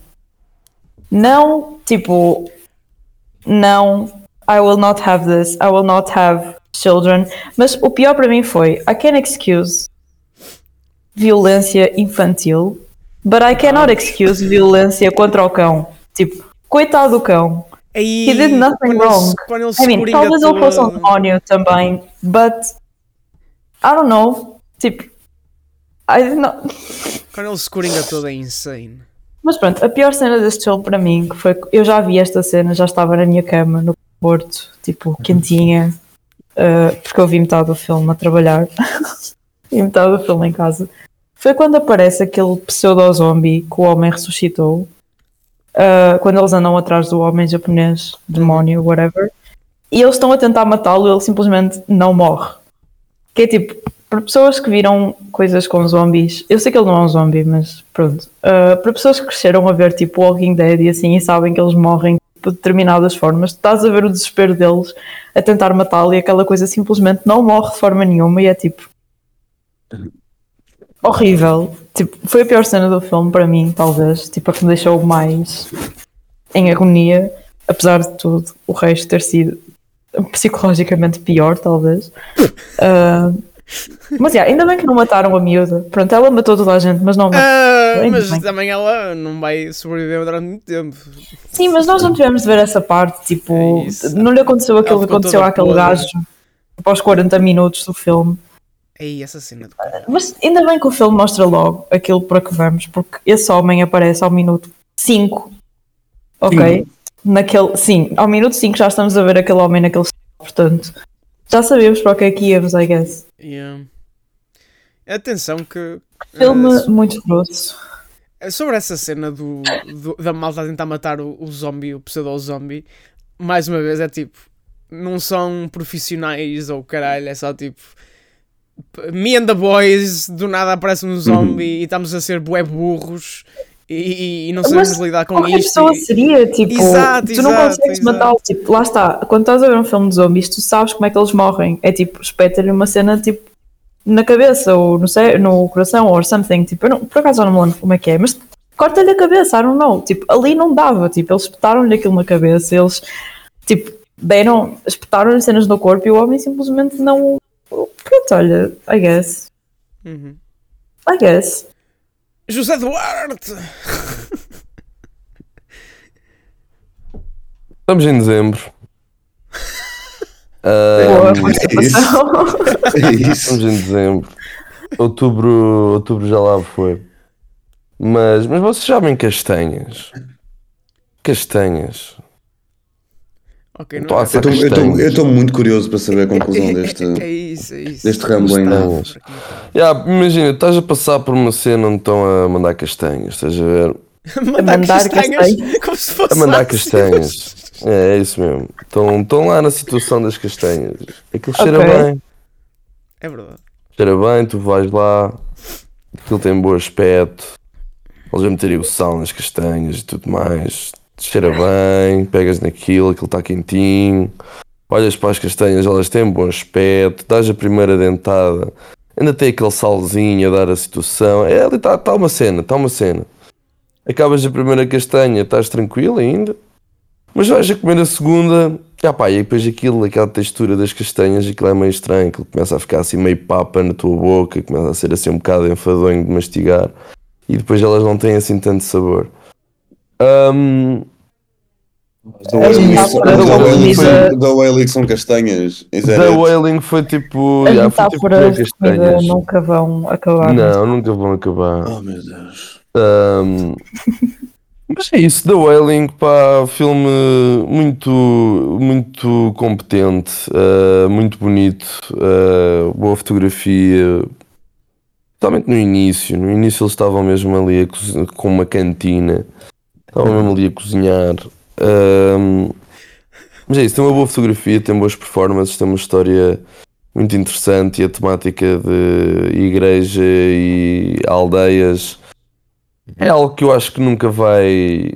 Não, tipo, não, I will not have this, I will not have children. Mas o pior para mim foi, I can excuse violência infantil, but I cannot excuse violência contra o cão. Tipo, coitado do cão. Aí, He did nothing quando wrong. Ele, quando ele I mean, talvez ele fosse um demónio também, but I don't know. Tipo, I. Quando ele se coringa todo é insane. Mas pronto, a pior cena deste filme para mim, que foi eu já vi esta cena, já estava na minha cama no Porto, tipo, quentinha, uh, porque eu vi metade do filme a trabalhar [LAUGHS] e metade do filme em casa. Foi quando aparece aquele pseudo-zombie que o homem ressuscitou, uh, quando eles andam atrás do homem japonês, demónio, whatever, e eles estão a tentar matá-lo e ele simplesmente não morre. Que é tipo, para pessoas que viram coisas com zombies, eu sei que ele não é um zombie, mas pronto. Uh, para pessoas que cresceram a ver tipo Walking Dead e assim e sabem que eles morrem tipo, de determinadas formas, estás a ver o desespero deles a tentar matá-lo e aquela coisa simplesmente não morre de forma nenhuma e é tipo horrível. Tipo, foi a pior cena do filme para mim, talvez, tipo a que me deixou mais em agonia, apesar de tudo, o resto ter sido psicologicamente pior, talvez. Uh, mas yeah, ainda bem que não mataram a miúda. Pronto, ela matou toda a gente, mas não matou. Ah, Ainda mas bem. também ela não vai sobreviver durante muito tempo. Sim, mas nós não tivemos de ver essa parte. Tipo, É não lhe aconteceu aquilo que aconteceu àquele podre. gajo após 40 minutos do filme. Aí, essa cena. De... Mas ainda bem que o filme mostra logo aquilo para que vamos, porque esse homem aparece ao minuto 5. Ok? Naquele, sim, ao minuto 5 já estamos a ver aquele homem naquele portanto, já sabíamos para o que é que íamos, I guess. Yeah. Atenção que. Filme ah, muito grosso. so- sobre essa cena do, do- da malta a tentar matar o, o zombie, o pseudo-zombie, mais uma vez é tipo. Não são profissionais ou caralho, é só tipo. Me and the boys, do nada aparece um zombie e estamos a ser bué burros e, e não sabemos Mas lidar com isto. pessoa e- seria, tipo, Exato, tu não exato, consegues exato. matá-lo, tipo, lá está, quando estás a ver um filme de zombies, tu sabes como é que eles morrem, é tipo, espeta-lhe uma cena, tipo, na cabeça, ou no, cé- no coração, ou something, tipo, eu não, por acaso eu não me lembro como é que é, mas corta-lhe a cabeça, I don't know, tipo, ali não dava, tipo, eles espetaram-lhe aquilo na cabeça, eles, tipo, deram, espetaram-lhe cenas no corpo e o homem simplesmente não, pronto, olha, I guess, Uhum. I guess. José Duarte! Estamos em dezembro. [LAUGHS] Boa Ah, participação. [LAUGHS] É isso. estamos em dezembro. Outubro, outubro já lá foi. Mas, mas vocês sabem castanhas? Castanhas. Ok, Estou não a é ser Eu estou muito curioso para saber a conclusão [LAUGHS] deste. É isso, é isso. deste rambling. Castanhas. Yeah, imagina, estás a passar por uma cena onde estão a mandar castanhas, estás a ver? [LAUGHS] mandar, mandar castanhas, castanhas. como se fosse A mandar castanhas. É, é isso mesmo. Estão, estão lá na situação das castanhas. Aquilo cheira bem. É verdade. Cheira bem, tu vais lá, aquilo tem bom aspecto, eles vão meterem o sal nas castanhas e tudo mais. Cheira bem, pegas naquilo, aquilo está quentinho, olhas para as castanhas, elas têm bom aspecto, dás a primeira dentada, ainda tem aquele salzinho a dar a situação, é ali está tá uma cena, está uma cena. Acabas a primeira castanha, estás tranquilo ainda, mas vais a comer a segunda, ah pá, e depois aquilo, aquela textura das castanhas, aquilo é meio estranho, aquilo começa a ficar assim meio papa na tua boca, começa a ser assim um bocado enfadonho de mastigar, e depois elas não têm assim tanto sabor. Da A Wailing tá são- por da Wailing são- castanhas. Da it? Wailing foi tipo. As já, foi tipo metáforas de comida castanhas. nunca vão acabar. Não, nunca vão acabar. Oh meu Deus. Ahm, [LAUGHS] mas é isso, The Wailing, pá, filme muito, muito competente, ah, muito bonito, ah, boa fotografia. Principalmente no início, no início eles estavam mesmo ali a com uma cantina, estavam mesmo ali a cozinhar. Ahm, mas é isso, tem uma boa fotografia, tem boas performances, tem uma história muito interessante e a temática de igreja e aldeias é algo que eu acho que nunca vai.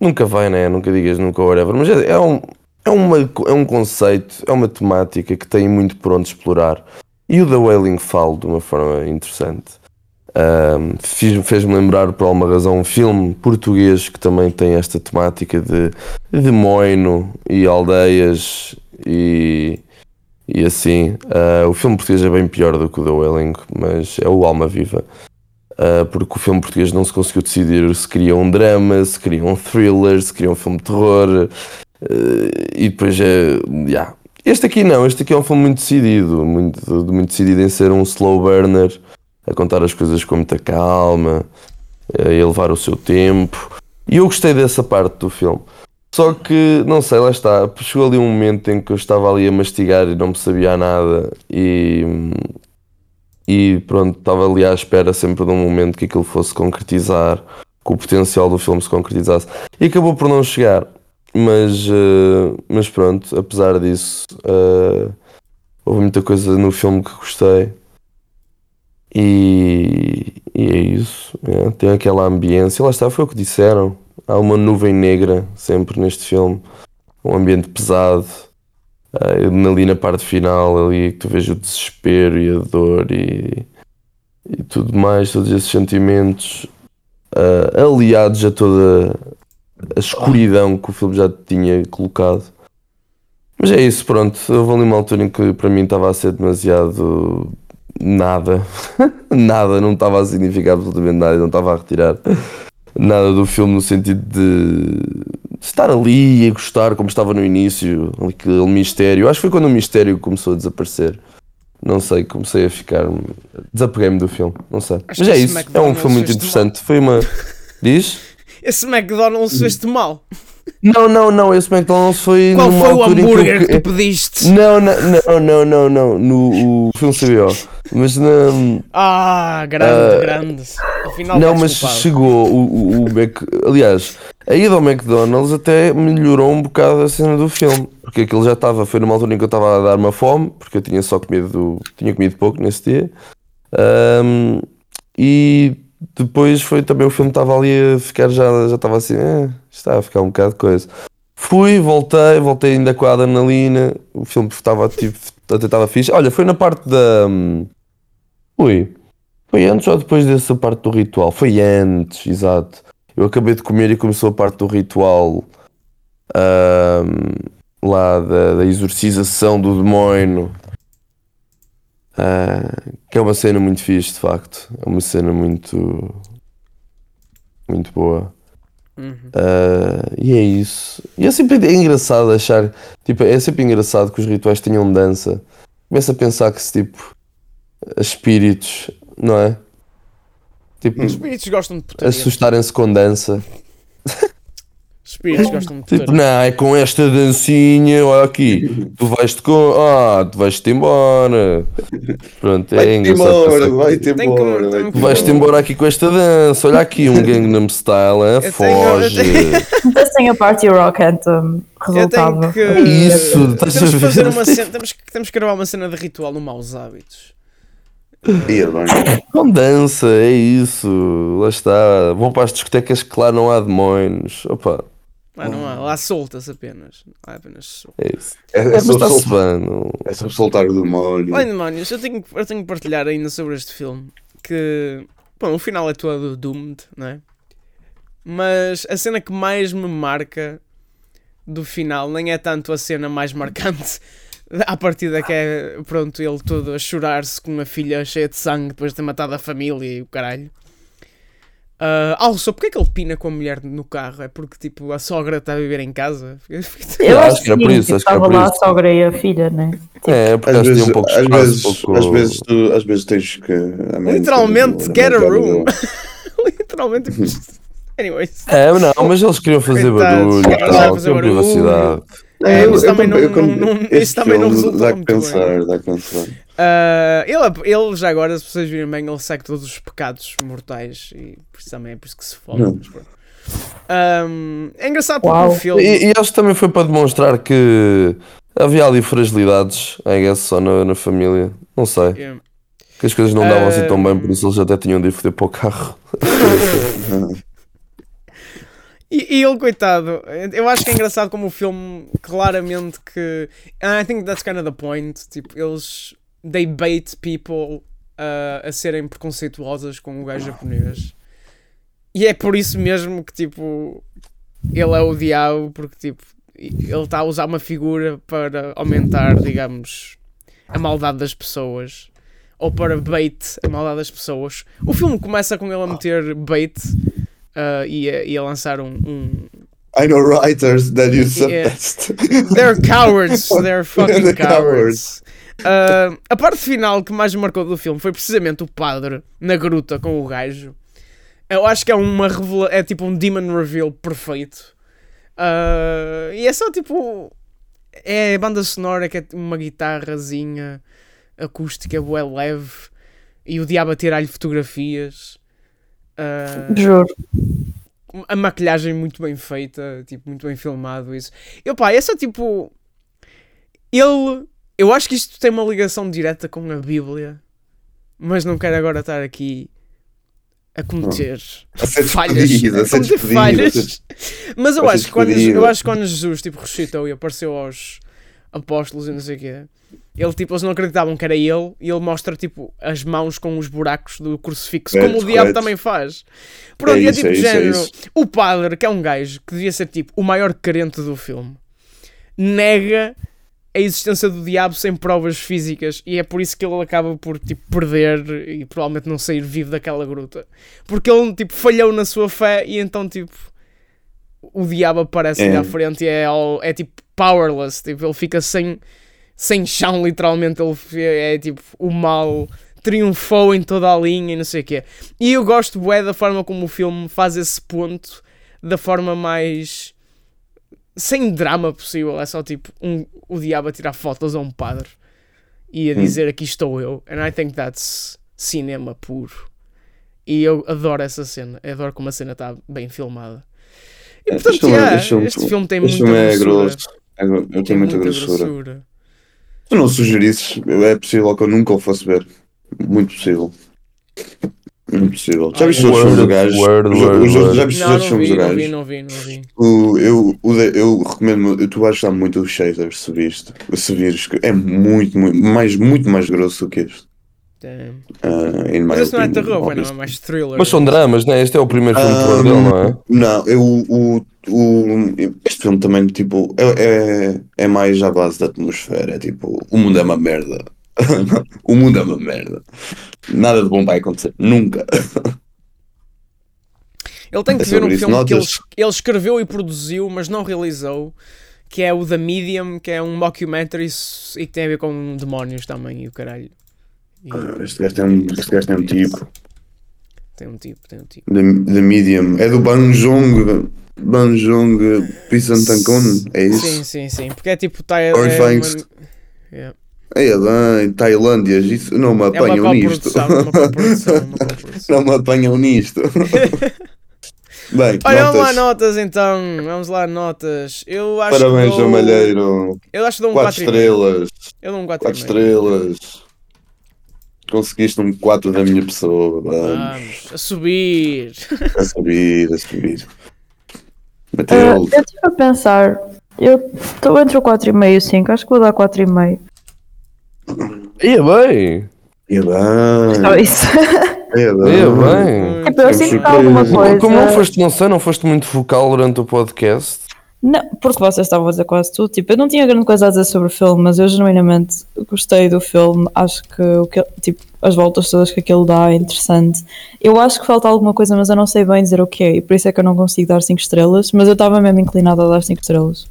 Nunca vai, né? Nunca digas nunca, whatever. Mas é, é um, é, uma, é um conceito, é uma temática que tem muito por onde explorar. E o The Wailing falo de uma forma interessante. Fiz- Fez-me lembrar, por alguma razão, um filme português que também tem esta temática de, de moino e aldeias e, e assim. Ah, o filme português é bem pior do que o The Wailing, mas é o Alma Viva. Uh, porque o filme português não se conseguiu decidir se queria um drama, se queria um thriller, se queria um filme de terror. uh, e depois é. yeah. Este aqui não, este aqui é um filme muito decidido, muito, muito decidido em ser um slow burner, a contar as coisas com muita calma, a levar o seu tempo. E eu gostei dessa parte do filme. Só que, não sei, lá está. Chegou ali um momento em que eu estava ali a mastigar e não me sabia nada e, e pronto, estava ali à espera sempre de um momento que aquilo fosse concretizar, que o potencial do filme se concretizasse. E acabou por não chegar. Mas, eh, mas pronto, apesar disso, eh, houve muita coisa no filme que gostei. E, e é isso. é, tem aquela ambiência. Lá está, foi o que disseram. Há uma nuvem negra sempre neste filme. Um ambiente pesado. eh, ali na parte final, ali que tu vês o desespero e a dor e, e tudo mais, todos esses sentimentos eh, aliados a toda a escuridão que o filme já tinha colocado. Mas é isso, pronto. Houve ali uma altura em que para mim estava a ser demasiado nada. [LAUGHS] nada, não estava a significar absolutamente nada, não estava a retirar nada do filme no sentido de estar ali e gostar como estava no início, aquele mistério. Acho que foi quando o mistério começou a desaparecer. Não sei, comecei a ficar. Desapeguei-me do filme, não sei. Acho Mas é isso, é um McDonald's filme muito interessante. Foi uma. Diz? Esse McDonald's fez-te mal. Não, não, não, esse McDonald's foi. Qual foi o em que hambúrguer que tu pediste? Não, não, não, não, não, não. No o filme CBO. Mas não. Ah, grande, Ah, grande. Afinal, Não, mas culpado. chegou o, o, o Mac... Aliás, a ida ao McDonald's até melhorou um bocado a cena do filme. Porque aquilo já estava, foi numa altura em que eu estava a dar uma fome, porque eu tinha só comido, tinha comido pouco nesse dia. Ahm, e depois foi também o filme estava ali a ficar já, já estava assim, eh, está a ficar um bocado de coisa. Fui, voltei, voltei ainda com a adrenalina, o filme estava tipo, até estava fixe. Olha, foi na parte da. Ui, foi antes ou depois dessa parte do ritual? Foi antes, exato. Eu acabei de comer e começou a parte do ritual lá da, da exorcização do demónio. Ah, que é uma cena muito fixe, de facto. É uma cena muito. muito boa. Uhum. Ah, e é isso. E é sempre é engraçado achar. Tipo, é sempre engraçado que os rituais tenham dança. Começa a pensar que se tipo. Espíritos, não é? Tipo, Os espíritos gostam de putaria. assustarem-se com dança. Os espíritos gostam de Tipo, putaria. não, é com esta dancinha, olha aqui, tu vais-te com. Ah, tu vais-te embora. Pronto, é Vai-te engraçado. embora, vai-te Tem que- embora. tem vai-te que- Vais-te embora aqui com esta dança. Olha aqui, um Gangnam Style, hein? Eu tenho- foge. sem a Party Rock Anthem Eu resultava. tenho que. É isso, estás temos a que fazer ver? uma cena. Temos que, temos que gravar uma cena de ritual no Maus Hábitos. Com dança, é isso. Lá está. Vão para as discotecas que lá não há demónios. Opa, Lá não há, lá solta-se apenas. Lá apenas solta. É isso. É, É, é, sobre, está-se sol- bem. não- é sobre soltar o demónio. Olha, demónios, eu tenho, eu tenho que partilhar ainda sobre este filme. Que, bom, o final é todo doomed, não é? Mas a cena que mais me marca do final nem é tanto a cena mais marcante. A partir da que é, pronto, ele todo a chorar-se com uma filha cheia de sangue depois de ter matado a família e o caralho. Ah, also, porque é que ele pina com a mulher no carro? É porque, tipo, a sogra está a viver em casa? [LAUGHS] Eu acho que era por isso, tipo, era estava lá a sogra e a filha, né? É, porque Às eles vezes, tinham um pouco de às, vezes, pouco... às, vezes tu, às vezes tens que. a mente- Literalmente, a get a room. [LAUGHS] Literalmente. [LAUGHS] Anyways. É, não, mas eles queriam fazer Coitados, barulho e queriam fazer barulho. privacidade. É, eu- isso eu também não- eu não- também não resultou Dá muito bem. pensar, dá que pensar. Ah, ele, ele já agora, se vocês virem bem, ele segue todos os pecados mortais e por isso também é por isso que se pronto. Ahm, é engraçado porque o filme. E, e acho que também foi para demonstrar que havia ali fragilidades, I guess, só na, na família. Não sei. Yeah. Que as coisas não davam assim tão bem, por isso eles até tinham de ir foder para o carro. [LAUGHS] [LAUGHS] [LAUGHS] E, e ele, coitado, eu acho que é engraçado como o filme claramente que. I think that's kind of the point. Tipo, eles. They bait people uh, a serem preconceituosas com o gajo japonês. E é por isso mesmo que, tipo, ele é o diabo, porque, tipo, ele está a usar uma figura para aumentar, digamos, a maldade das pessoas. Ou para bait a maldade das pessoas. O filme começa com ele a meter bait uh, e, a, e a lançar um, um- I know writers that use the Yeah. [LAUGHS] They're cowards, [LAUGHS] they're fucking They're cowards. Uh, a parte final que mais me marcou do filme foi precisamente o padre na gruta com o gajo. Eu acho que é uma revela é tipo um demon reveal perfeito. Uh, e é só tipo. É a banda sonora que é uma guitarrazinha acústica, bué leve. E o diabo a tirar-lhe fotografias. Uh, Juro. a maquilhagem muito bem feita, tipo, muito bem filmado isso. Eu pá, essa tipo ele, eu acho que isto tem uma ligação direta com a Bíblia, mas não quero agora estar aqui a cometer A ser falhas, a a ser cometer a falhas. ser- Mas eu acho que quando eu acho que quando Jesus tipo ressuscitou e apareceu aos apóstolos e não sei o quê, ele tipo eles não acreditavam que era ele e ele mostra tipo as mãos com os buracos do crucifixo, como o diabo também faz. Pronto, É e é isso, tipo é isso, é género. O padre, que é um gajo que devia ser tipo o maior carente do filme, nega a existência do diabo sem provas físicas e é por isso que ele acaba por tipo perder e provavelmente não sair vivo daquela gruta. Porque ele tipo falhou na sua fé e então tipo o diabo aparece-lhe É. à frente e é, é tipo powerless, tipo, ele fica sem, sem chão literalmente, ele fi- é tipo o mal triunfou em toda a linha e não sei o quê. E eu gosto bué da forma como o filme faz esse ponto da forma mais sem drama possível. É só tipo um, o diabo a tirar fotos a um padre e a dizer aqui estou eu. And I think that's cinema puro. E eu adoro essa cena. Eu adoro como a cena está bem filmada. E Este portanto, filme- yeah, este filme- este filme tem Este muita filme é grosso. É gro- Eu Tem tenho muita muita grossura. grossura. Se não sugerisses, é possível que eu nunca o fosse ver. Muito possível. Muito possível. Já viste os filmes do gajo? word, Os- word, os outros- word. Já viste os filmes vi, do não vi, gajo? não vi, não vi. O, eu, o eu recomendo, tu vais gostar muito do Shaders se viste, se vires, é muito, muito, mais, muito mais grosso do que este. Uh, in my Mas isso não é terror, é mais thriller. Mas são dramas, né? Este é o primeiro filme de terror dele, não é? Não, eu, o, o, este filme também, tipo, é, é, é mais à base da atmosfera. É tipo, o mundo é uma merda. [LAUGHS] o mundo é uma merda. Nada de bom vai acontecer. Nunca. [LAUGHS] Ele tem que É ver um filme que ele, ele escreveu e produziu, mas não realizou, que é o The Medium, que é um mockumentary e que tem a ver com demónios também e o caralho. E Este gajo tem um, este gajo tem um tipo. tem um tipo, tem um tipo. The Medium. É do Banjong. Banjong Pisantankon. É isso? Sim, sim, sim. Porque é tipo. Tá, é, uma, yeah. É bem, Tailândias. Isso não me é apanham nisto. [LAUGHS] não me apanham nisto. [LAUGHS] Bem, Olha, vamos lá, notas. notas então. Vamos lá, notas. Eu acho Parabéns, que dou, Malheiro. Eu acho que dou um 4 4,5. estrelas. Eu dou um 4,5. 4 estrelas. Conseguiste um 4 da minha pessoa. Vamos. Vamos, [LAUGHS] a subir. A subir, a subir. Matilde. eu estive a pensar, eu estou entre o 4,5 e o 5, acho que vou dar 4,5. Ia bem, Ia bem. Só isso. [LAUGHS] Ia bem. ia bem. tipo, eu sinto alguma coisa. Como não foste, não sei, não foste muito vocal durante o podcast. Não, porque vocês estavam a dizer quase tudo. Tipo, eu não tinha grande coisa a dizer sobre o filme, mas eu genuinamente gostei do filme. Acho que o que tipo, as voltas todas que aquilo dá é interessante. Eu acho que falta alguma coisa, mas eu não sei bem dizer o que é. E por isso é que eu não consigo dar 5 estrelas. Mas eu estava mesmo inclinado a dar 5 estrelas.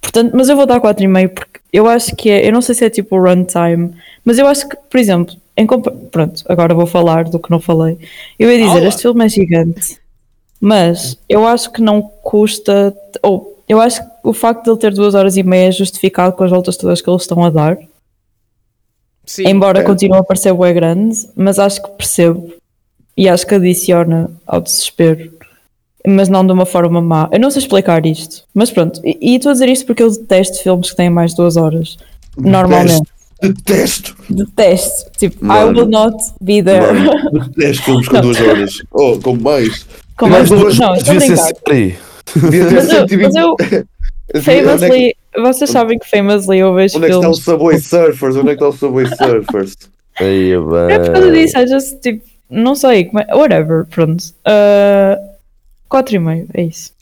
Portanto, mas eu vou dar 4,5 porque eu acho que é. Eu não sei se é tipo o runtime, mas eu acho que, por exemplo, em pronto, agora vou falar do que não falei. Eu ia dizer, este filme é gigante. Mas eu acho que não custa, ou eu acho que o facto de ele ter duas horas e meia é justificado com as voltas todas que eles estão a dar, Sim. embora continue a parecer bué grande, mas acho que percebo e acho que adiciona ao desespero, mas não de uma forma má. Eu não sei explicar isto, mas pronto, e e estou a dizer isto porque eu detesto filmes que têm mais de duas horas, normalmente. Detesto. Detesto, tipo, I Mano. will not be there. Mano, detesto filmes com Não. duas [LAUGHS] horas. Oh, com mais. Com mais Mas duas, não, estou a Devia ser ter Mas eu, 120. mas eu [LAUGHS] Onde é que- famously, vocês sabem que famously eu vejo Onde é que está o. Subway Surfers? Onde é que está o Subway [LAUGHS] Surfers? Ia É por causa bem. disso, I just, tipo, não sei, como é, whatever, pronto. Uh, 4,5, é isso.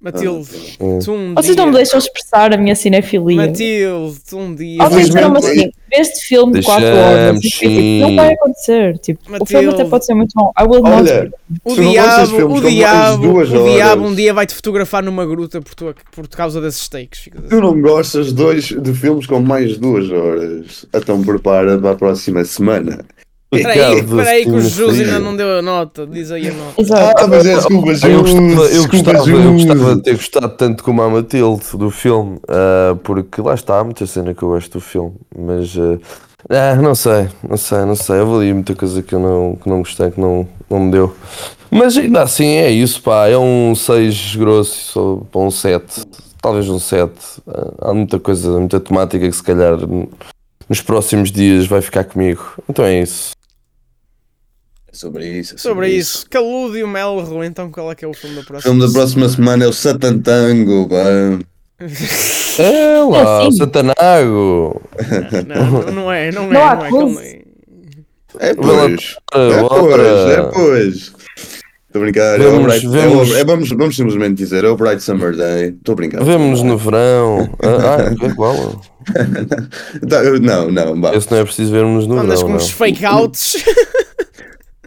Matilde, Hum. tu um Vocês dia... não me deixam expressar a minha cinefilia. Matilde, tu um dia... Vocês disseram assim, este filme de 4 Deixamos, horas, tipo, não vai acontecer. Tipo, o filme até pode ser muito bom. I will not. Olha, O gostas de diabo, o diabo, o diabo um dia vai-te fotografar numa gruta por, tua, por causa desses steaks. assim. tu não gostas dois, de filmes com mais de duas horas. Então prepara para a próxima semana. Espera aí, Ricardo, espera aí que o Jus ainda não deu a nota. Diz aí a nota. Exato. Ah, mas é desculpa, Eu Jus, gostava, eu, gostava, eu Jus. gostava de ter gostado tanto como a Matilde do filme, ah, porque lá está, há muita cena que eu gosto do filme, mas ah, ah, não sei, não sei, não sei. Eu ali muita coisa que eu não, que não gostei, que não, não me deu. Mas ainda assim é isso, pá, é um 6 grosso para um 7, talvez um 7. Ah, há muita coisa, muita temática que se calhar nos próximos dias vai ficar comigo. Então é isso. Sobre isso. Sobre isso, Calúdio Melro, então qual é que é o filme da O próxima? filme da próxima semana é o Satantango. pá. [LAUGHS] É lá, É o assim. Satanago! Não, não é, não é, Não não é. calma aí. É pois. É pois, é pois. Estou a brincar. é o Vemos- Bright, vemos- é o- é, vamos, vamos simplesmente dizer, é o Bright Summer Day. Estou a brincar. Vemo-nos no verão. Ah, ah, [LAUGHS] é igual. Tá, não, não, vá. Esse não é preciso vermos no Andas verão. com Não. uns fake outs.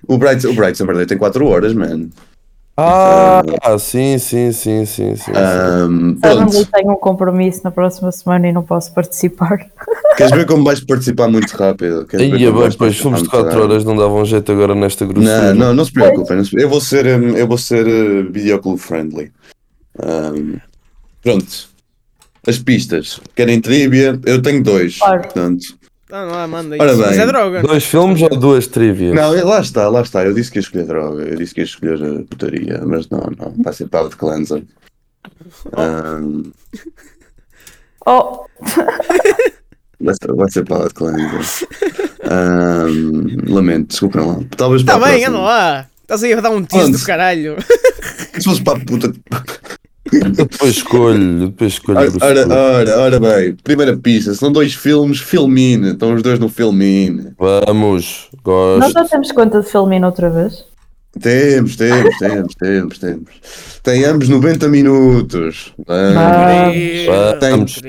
O Bright, o Bright Summer Day tem 4 horas, man. Ah, sim, sim, sim, sim, sim. Ahm, Suddenly pronto. tenho um compromisso na próxima semana e não posso participar. [LAUGHS] Queres ver como vais participar muito rápido? Queres como bem, pois participar filmes de muito 4 rápido? horas não davam jeito agora nesta grossura. Não, não, não se preocupem. não se- Eu vou ser, hum, eu vou ser uh, videoclube friendly. Ahm, pronto. As pistas. Querem trivia? Eu tenho dois. Claro. Portanto. Ah, não, manda Ora isso. Mas bem. é droga. Dois filmes ou duas trivias? Não, lá está, lá está. Eu disse que ia escolher droga. Eu disse que ia escolher a putaria. Mas não, não. Vai ser Power Cleanser. Ahm, Oh, [LAUGHS] vai, ser, vai ser Power Cleanser. Ahm, lamento, desculpem lá. Talvez Tá a bem, próxima. anda lá. Estás aí a dar um tease Onde? do caralho. Se fosse para a puta. Eu depois escolho, depois escolho. Ora, ora, ora, ora bem, primeira pista, são dois filmes, Filmine, estão os dois no Filmine. Vamos, nós gosto. já temos conta de filminho outra vez. Temos, temos, temos, temos, temos. Tem ambos 90 minutos. Vamos. Vamos.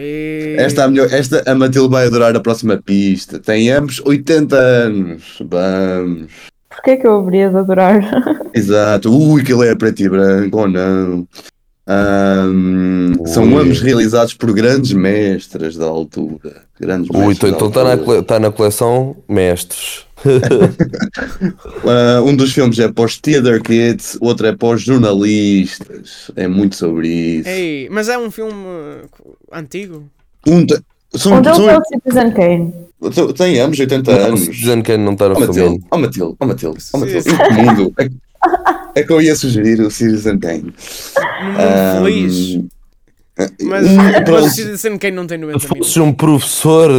Esta, é a melhor, esta a Matilde vai adorar a próxima pista. Tem ambos 80 anos. Vamos. Porquê que eu haveria de adorar? [LAUGHS] Exato. Ui, que ele é preto e branco, ou não. Ahm, são ambos realizados por grandes mestres da altura. Grandes Ui, então está na, altura. cole- tá na coleção Mestres. Uh, [LAUGHS] um dos filmes é para os theater kids, o outro é para os jornalistas. É muito sobre isso. Ei, mas é um filme uh, antigo? Um te- são, Onde ele são- é o Citizen Kane? tem ambos 80 anos. Dizendo que não está no Oh Matilde, filme. oh Matilde, oh Matilde, oh Matilde. Sim, Em que mundo? [LAUGHS] É, é que eu ia sugerir o Citizen Kane. Ahm, feliz. Mas, um, mas pronto, o Citizen Kane não tem 90 Se minutos. fosse um professor.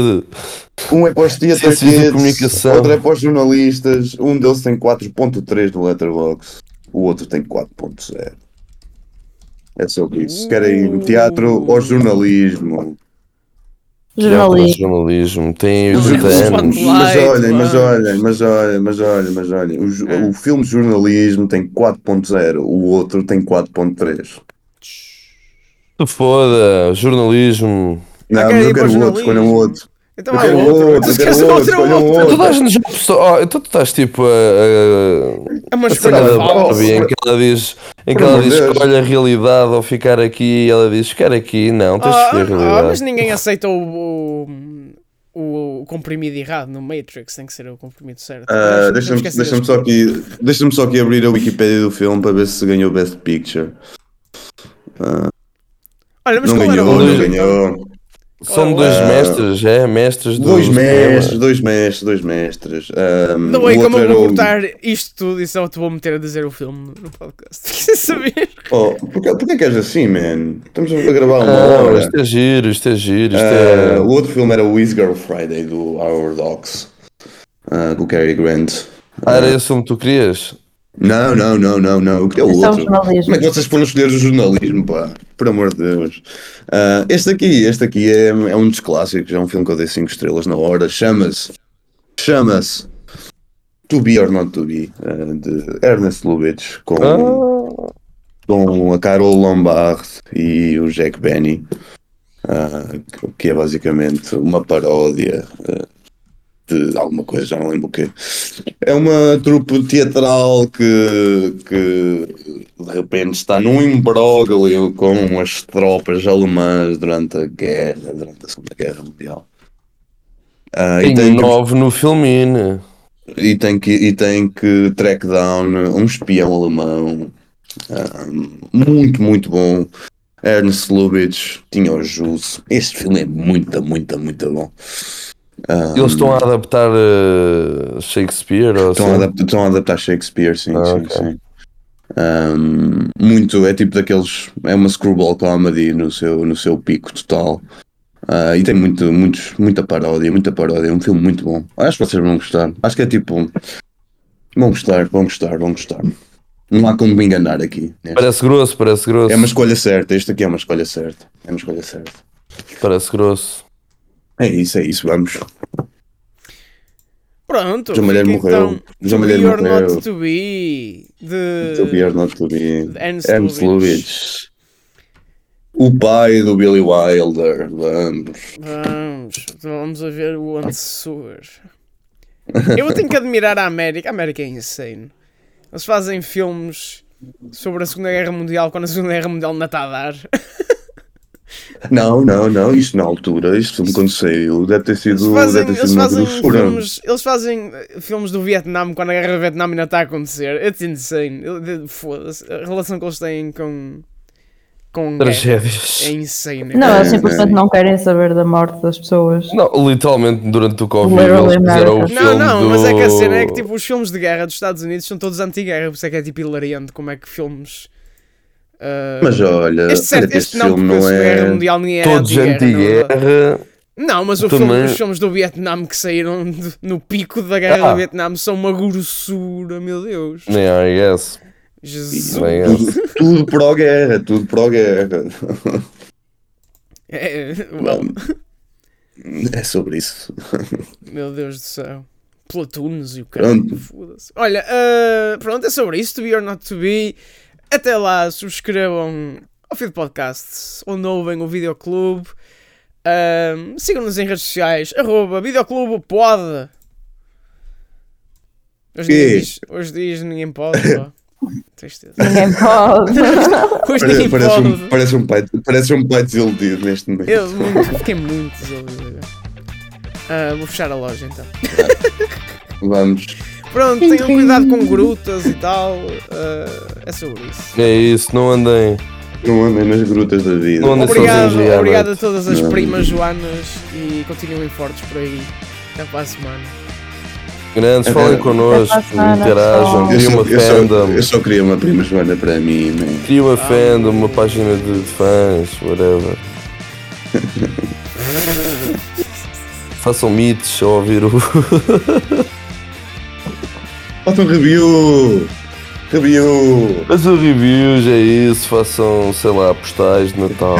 um é para os da kids, comunicação. outro é para os jornalistas. Um deles tem 4.3 no Letterboxd, o outro tem 4.0. É sobre isso. Querem teatro ou jornalismo? Jornalismo. Jornalismo. Tem Não, 80 mas anos. Mas olhem, mas olhem, mas olhem, mas olhem, mas olhem. O, É. o filme de jornalismo tem 4.0, o outro tem 4.3. Se foda, jornalismo. Não, mas eu quero o outro, escolham jornalismo. outro. Então há quero outro. queres outro, outro, outro. então tu estás tipo a. É uma escolha falsa. Em que ela diz, em que ela diz escolhe a realidade ou ficar aqui e ela diz quer aqui. Não, tens de Ah, escolher a ah, mas realidade. ninguém aceita o, o, o comprimido errado no Matrix, tem que ser o comprimido certo. Ah, Mas Deixa-me esquecer só aqui, deixa-me só aqui abrir a Wikipédia do filme para ver se ganhou Best Picture. Olha, mas Não ganhou, não ganhou. São dois Ah. mestres, é? Mestres do Dois do mestres, dois mestres, dois mestres. Ah, Não é como eu vou cortar isto tudo e só te vou meter a dizer o filme no podcast. [LAUGHS] Quer saber? Oh, porquê, porquê que és assim, man? Estamos a gravar uma Não, hora. isto é giro, isto é giro, isto Ah, é. o outro filme era o Wiz Girl Friday do Our Dogs ah, com o Cary Grant. Ah, era esse filme que tu querias? Não, não, não, não, não. O que é o é outro? Como é que vocês foram escolher o jornalismo, pá? Por amor de Deus. Ah, este aqui, este aqui é, é um dos clássicos, é um filme que eu dei 5 estrelas na hora. Chama-se. Chama-se. To Be or Not To Be, ah, de Ernest Lubitsch, com, Ah, com a Carol Lombard e o Jack Benny, ah, que é basicamente uma paródia de alguma coisa, já não lembro o quê. É uma trupe teatral que, que de repente está num imbróglio com as tropas alemãs durante a guerra, durante a Segunda Guerra Mundial. Ah, e, tem tem que, nove no filmine. e, tem que, e tem que track down um espião alemão. Ah, muito, muito bom. Ernst Lubitsch tinha o juízo. Este filme é muito, muito, muito bom. Ah, Eles estão a adaptar uh, Shakespeare Estão a, assim? adaptar, estão a adaptar Shakespeare, sim, Ah, sim, ok. sim. Um, muito, é tipo daqueles. É uma screwball comedy no seu, no seu pico total. Ah, e tem muito, muitos, muita paródia, muita paródia. É um filme muito bom. Acho que vocês vão gostar. Acho que é tipo. Vão gostar, vão gostar, vão gostar. Não há como me enganar aqui. neste. Parece grosso, parece grosso. É uma escolha certa. Este aqui é uma escolha certa. É uma escolha certa. Parece grosso. É isso, é isso. Vamos. Pronto. João Malheiro morreu. Então, João Malheiro morreu. not to be. De... To be or not to be. Ernst Lubitsch. O pai do Billy Wilder. Vamos. Vamos, vamos a ver o antecessor. Eu tenho que admirar a América. A América é insane. Eles fazem filmes sobre a Segunda Guerra Mundial quando a Segunda Guerra Mundial não está a dar. [LAUGHS] Não, não, não. Isto na altura, isto filme quando saiu, deve ter Eles sido, fazem, deve ter eles sido uma fazem filmes, eles fazem eh, filmes do Vietnã quando a guerra do Vietnã ainda está a acontecer. It's insane. Foda-se. A relação que eles têm com. com Tragédias. é insane. Não, É, eles simplesmente é. não querem saber da morte das pessoas. Não, literalmente durante o Covid Literally eles fizeram o filme Não, não, do... mas é que a cena é que tipo, os filmes de guerra dos Estados Unidos são todos anti-guerra, por isso é que é tipo hilariante como é que filmes. Ah, Mas olha, este, certo, este este não, filme porque a não Guerra é. Mundial é Todos anti-guerra. Não, mas o Também- filme, os filmes do Vietnã que saíram de- no pico da guerra Ah. do Vietnã são uma grossura, meu Deus. Yeah, I guess. Jesus. É. Tudo, tudo pró-guerra, tudo pró-guerra. É, well, É sobre isso. meu Deus do céu. Platoons e o caralho. Olha, ah, pronto, é sobre isso. To be or not to be. Até lá, subscrevam ao Feed Podcast, onde ouvem o Videoclube. Ah, Sigam-nos em redes sociais. Arroba Videoclube pode. Hoje, ninguém diz, hoje diz ninguém pode. pá. [LAUGHS] Tristeza. Ninguém pode. [LAUGHS] Hoje ninguém Parece, pode. um, parece, um pai, parece um pai desiludido neste momento. Eu muito, fiquei muito desiludido. Ah, vou fechar a loja então. Vamos. Pronto, tenham cuidado com grutas e tal. ah, é sobre isso. É isso, não andem. Não andem nas grutas da vida. Não andem Obrigado, sozinhos obrigado a todas as Não. primas Joanas e continuem fortes por aí. Até para a semana. Grandes, falem connosco, interajam, só, uma eu, só, fandom, eu só queria uma prima Joana para mim, man. criem uma fandom, uma página de, fãs, whatever. [LAUGHS] Façam meets ao ouvir o. [LAUGHS] Falta um review! Review! Façam reviews, é isso, façam, sei lá, postais de Natal.